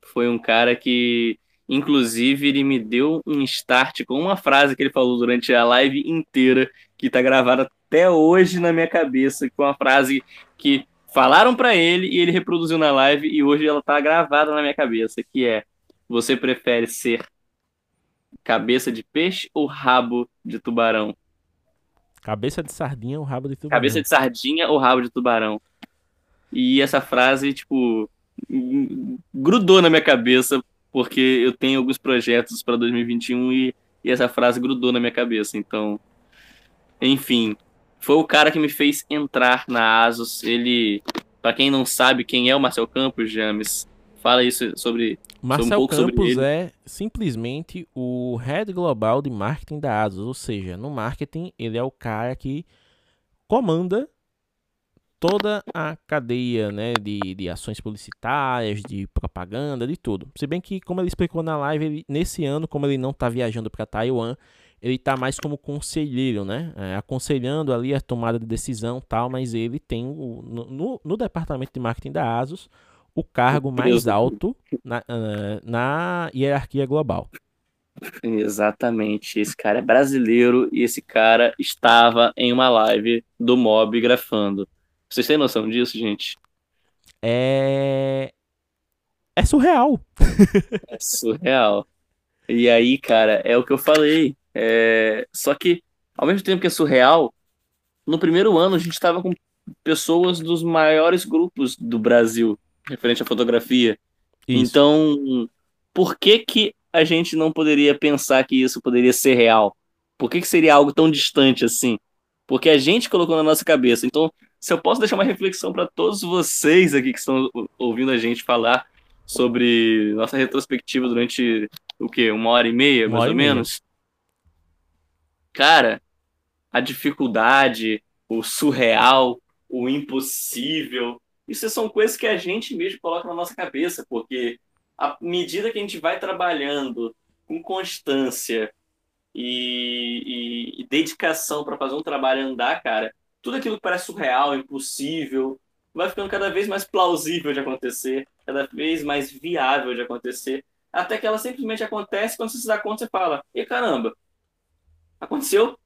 Foi um cara que, inclusive, ele me deu um start com uma frase que ele falou durante a live inteira, que tá gravada até hoje na minha cabeça, com uma frase que falaram para ele e ele reproduziu na live e hoje ela tá gravada na minha cabeça, que é: você prefere ser cabeça de peixe ou rabo de tubarão? Cabeça de sardinha ou rabo de tubarão? Cabeça de sardinha ou rabo de tubarão. E essa frase, tipo, grudou na minha cabeça, porque eu tenho alguns projetos para 2021 e, e essa frase grudou na minha cabeça. Então, enfim, foi o cara que me fez entrar na Asus. Ele, para quem não sabe quem é o Marcel Campos, James, Fala isso sobre, Marcel um Campos é simplesmente o head global de marketing da ASUS, ou seja, no marketing ele é o cara que comanda toda a cadeia né, de, de ações publicitárias, de propaganda, de tudo. Se bem que, como ele explicou na live, ele, nesse ano, como ele não está viajando para Taiwan, ele está mais como conselheiro, né? É, aconselhando ali a tomada de decisão tal, mas ele tem o, no, no departamento de marketing da ASUS o cargo mais alto na, uh, na hierarquia global. Exatamente. Esse cara é brasileiro e esse cara estava em uma live do Mob grafando. Vocês têm noção disso, gente? É. É surreal. [laughs] é surreal. E aí, cara, é o que eu falei. É... Só que, ao mesmo tempo que é surreal, no primeiro ano a gente estava com pessoas dos maiores grupos do Brasil referente à fotografia. Isso. Então, por que que a gente não poderia pensar que isso poderia ser real? Por que, que seria algo tão distante assim? Porque a gente colocou na nossa cabeça. Então, se eu posso deixar uma reflexão para todos vocês aqui que estão ouvindo a gente falar sobre nossa retrospectiva durante o quê? Uma hora e meia, uma mais ou menos? Meia. Cara, a dificuldade, o surreal, o impossível, isso são coisas que a gente mesmo coloca na nossa cabeça, porque à medida que a gente vai trabalhando com constância e, e, e dedicação para fazer um trabalho andar, cara, tudo aquilo que parece surreal, impossível, vai ficando cada vez mais plausível de acontecer, cada vez mais viável de acontecer, até que ela simplesmente acontece quando você se dá conta, você fala, e caramba, aconteceu?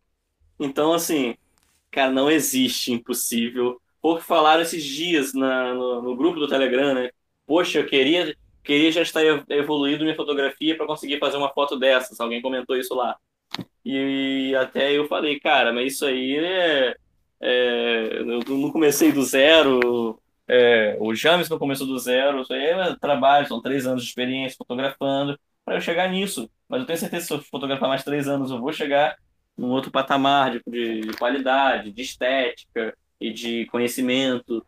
Então, assim, cara, não existe impossível. Por falaram esses dias na, no, no grupo do Telegram, né? Poxa, eu queria queria já estar evoluído minha fotografia para conseguir fazer uma foto dessas. Alguém comentou isso lá. E até eu falei, cara, mas isso aí é. é eu não comecei do zero. É, o James não começou do zero. Isso aí é trabalho, são três anos de experiência fotografando para eu chegar nisso. Mas eu tenho certeza que se eu fotografar mais três anos, eu vou chegar num outro patamar de, de qualidade, de estética e de conhecimento.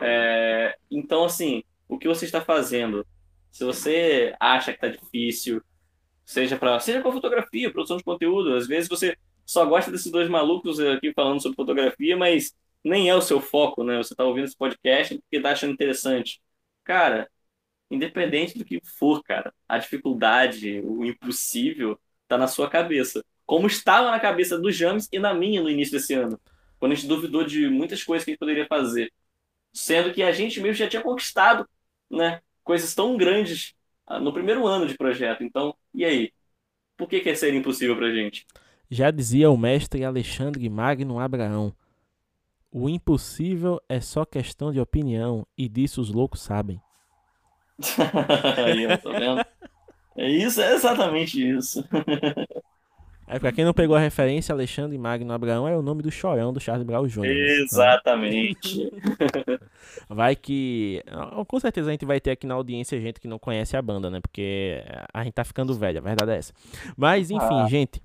É, então, assim, o que você está fazendo se você acha que tá difícil, seja para seja com fotografia, produção de conteúdo, às vezes você só gosta desses dois malucos aqui falando sobre fotografia, mas nem é o seu foco, né? Você tá ouvindo esse podcast porque tá achando interessante. Cara, independente do que for, cara, a dificuldade, o impossível, tá na sua cabeça. Como estava na cabeça do James e na minha no início desse ano. Quando a gente duvidou de muitas coisas que a gente poderia fazer. Sendo que a gente mesmo já tinha conquistado, né? coisas tão grandes ah, no primeiro ano de projeto. Então, e aí? Por que, que é ser impossível pra gente? Já dizia o mestre Alexandre Magno Abraão: O impossível é só questão de opinião, e disso os loucos sabem. [laughs] aí, tá vendo? É isso, é exatamente isso. [laughs] É, pra quem não pegou a referência, Alexandre Magno Abraão é o nome do chorão do Charles Brown Jr. Né? Exatamente. [laughs] vai que. Com certeza a gente vai ter aqui na audiência gente que não conhece a banda, né? Porque a gente tá ficando velho, a verdade é essa. Mas, enfim, ah. gente.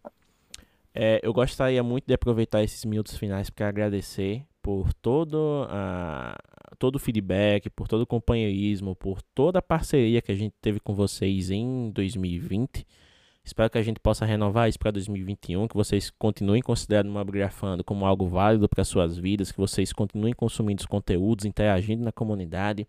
É, eu gostaria muito de aproveitar esses minutos finais para agradecer por todo, a, todo o feedback, por todo o companheirismo, por toda a parceria que a gente teve com vocês em 2020. Espero que a gente possa renovar isso para 2021, que vocês continuem considerando o Mobgrafando como algo válido para suas vidas, que vocês continuem consumindo os conteúdos, interagindo na comunidade,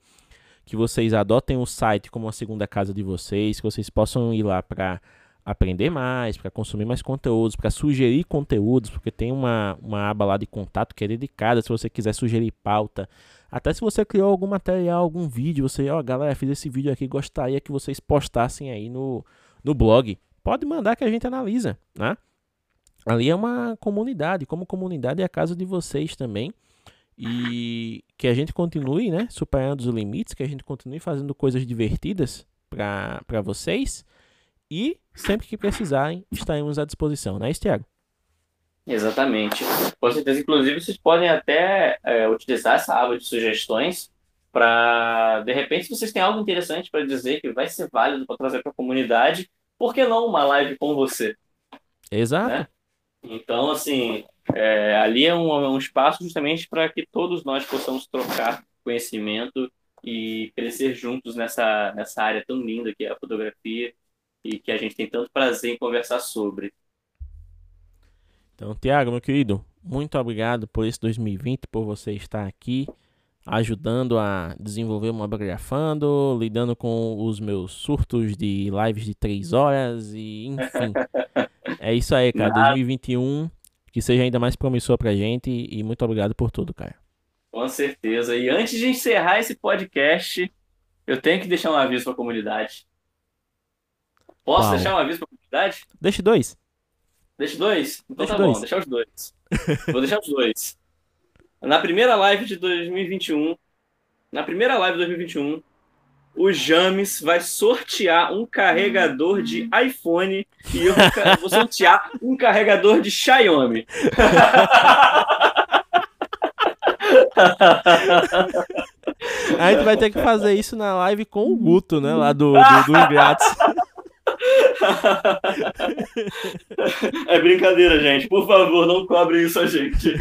que vocês adotem o site como uma segunda casa de vocês, que vocês possam ir lá para aprender mais, para consumir mais conteúdos, para sugerir conteúdos, porque tem uma, uma aba lá de contato que é dedicada, se você quiser sugerir pauta, até se você criou algum material, algum vídeo, você, ó, oh, galera, fiz esse vídeo aqui, gostaria que vocês postassem aí no, no blog pode mandar que a gente analisa, né? Ali é uma comunidade, como comunidade é a casa de vocês também. E que a gente continue, né, superando os limites, que a gente continue fazendo coisas divertidas para vocês. E sempre que precisarem, estaremos à disposição, né, Thiago? Exatamente. Com certeza, inclusive, vocês podem até é, utilizar essa aba de sugestões para, de repente, se vocês têm algo interessante para dizer que vai ser válido para trazer para a comunidade, por que não uma live com você? Exato. Né? Então, assim, é, ali é um, é um espaço justamente para que todos nós possamos trocar conhecimento e crescer juntos nessa, nessa área tão linda que é a fotografia e que a gente tem tanto prazer em conversar sobre. Então, Tiago, meu querido, muito obrigado por esse 2020, por você estar aqui ajudando a desenvolver uma Grafando, lidando com os meus surtos de lives de três horas e enfim. [laughs] é isso aí, cara. 2021 que seja ainda mais promissor pra gente e muito obrigado por tudo, cara. Com certeza. E antes de encerrar esse podcast, eu tenho que deixar um aviso pra comunidade. Posso Uau. deixar um aviso pra comunidade? Deixe dois. Deixe dois? Então Deixe tá dois. bom, deixar os dois. Vou deixar os dois. [laughs] Na primeira live de 2021, na primeira live de 2021, o James vai sortear um carregador de iPhone e eu vou sortear um carregador de Xiaomi. A gente vai ter que fazer isso na live com o Guto, né? Lá do, do, do Grátis. [laughs] [laughs] É brincadeira, gente. Por favor, não cobre isso a gente.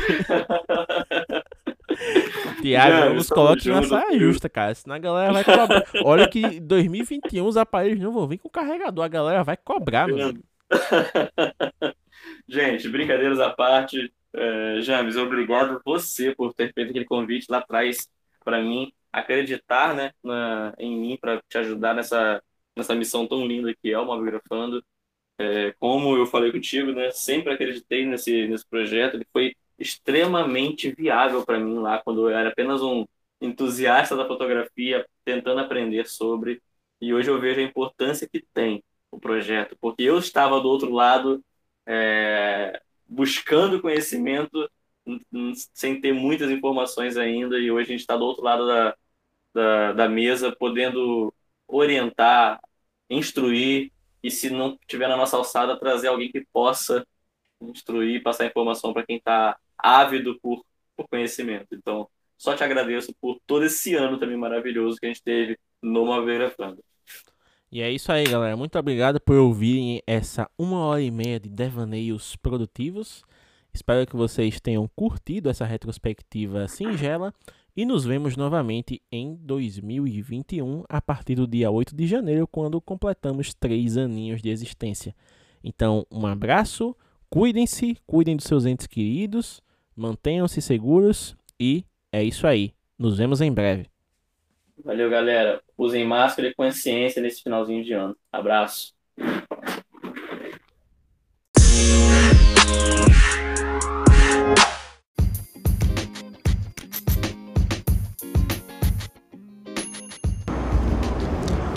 Tiago, nos coloque na saia justa, cara. Senão a galera vai cobrar. Olha que em 2021 os aparelhos não vão vir com carregador. A galera vai cobrar, mano. [laughs] gente, brincadeiras à parte. É, James, obrigado você por ter feito aquele convite lá atrás para mim acreditar né, na, em mim para te ajudar nessa nessa missão tão linda que é o Mobigrafando. É, como eu falei contigo, né, sempre acreditei nesse, nesse projeto, ele foi extremamente viável para mim lá, quando eu era apenas um entusiasta da fotografia, tentando aprender sobre, e hoje eu vejo a importância que tem o projeto, porque eu estava do outro lado é, buscando conhecimento sem ter muitas informações ainda, e hoje a gente está do outro lado da, da, da mesa, podendo orientar, instruir, e se não tiver na nossa alçada, trazer alguém que possa instruir, passar informação para quem está ávido por, por conhecimento. Então, só te agradeço por todo esse ano também maravilhoso que a gente teve no Maveira Franda. E é isso aí, galera. Muito obrigado por ouvirem essa uma hora e meia de devaneios produtivos. Espero que vocês tenham curtido essa retrospectiva singela e nos vemos novamente em 2021, a partir do dia 8 de janeiro, quando completamos três aninhos de existência. Então, um abraço, cuidem-se, cuidem dos seus entes queridos, mantenham-se seguros e é isso aí. Nos vemos em breve. Valeu, galera. Usem máscara e consciência nesse finalzinho de ano. Abraço.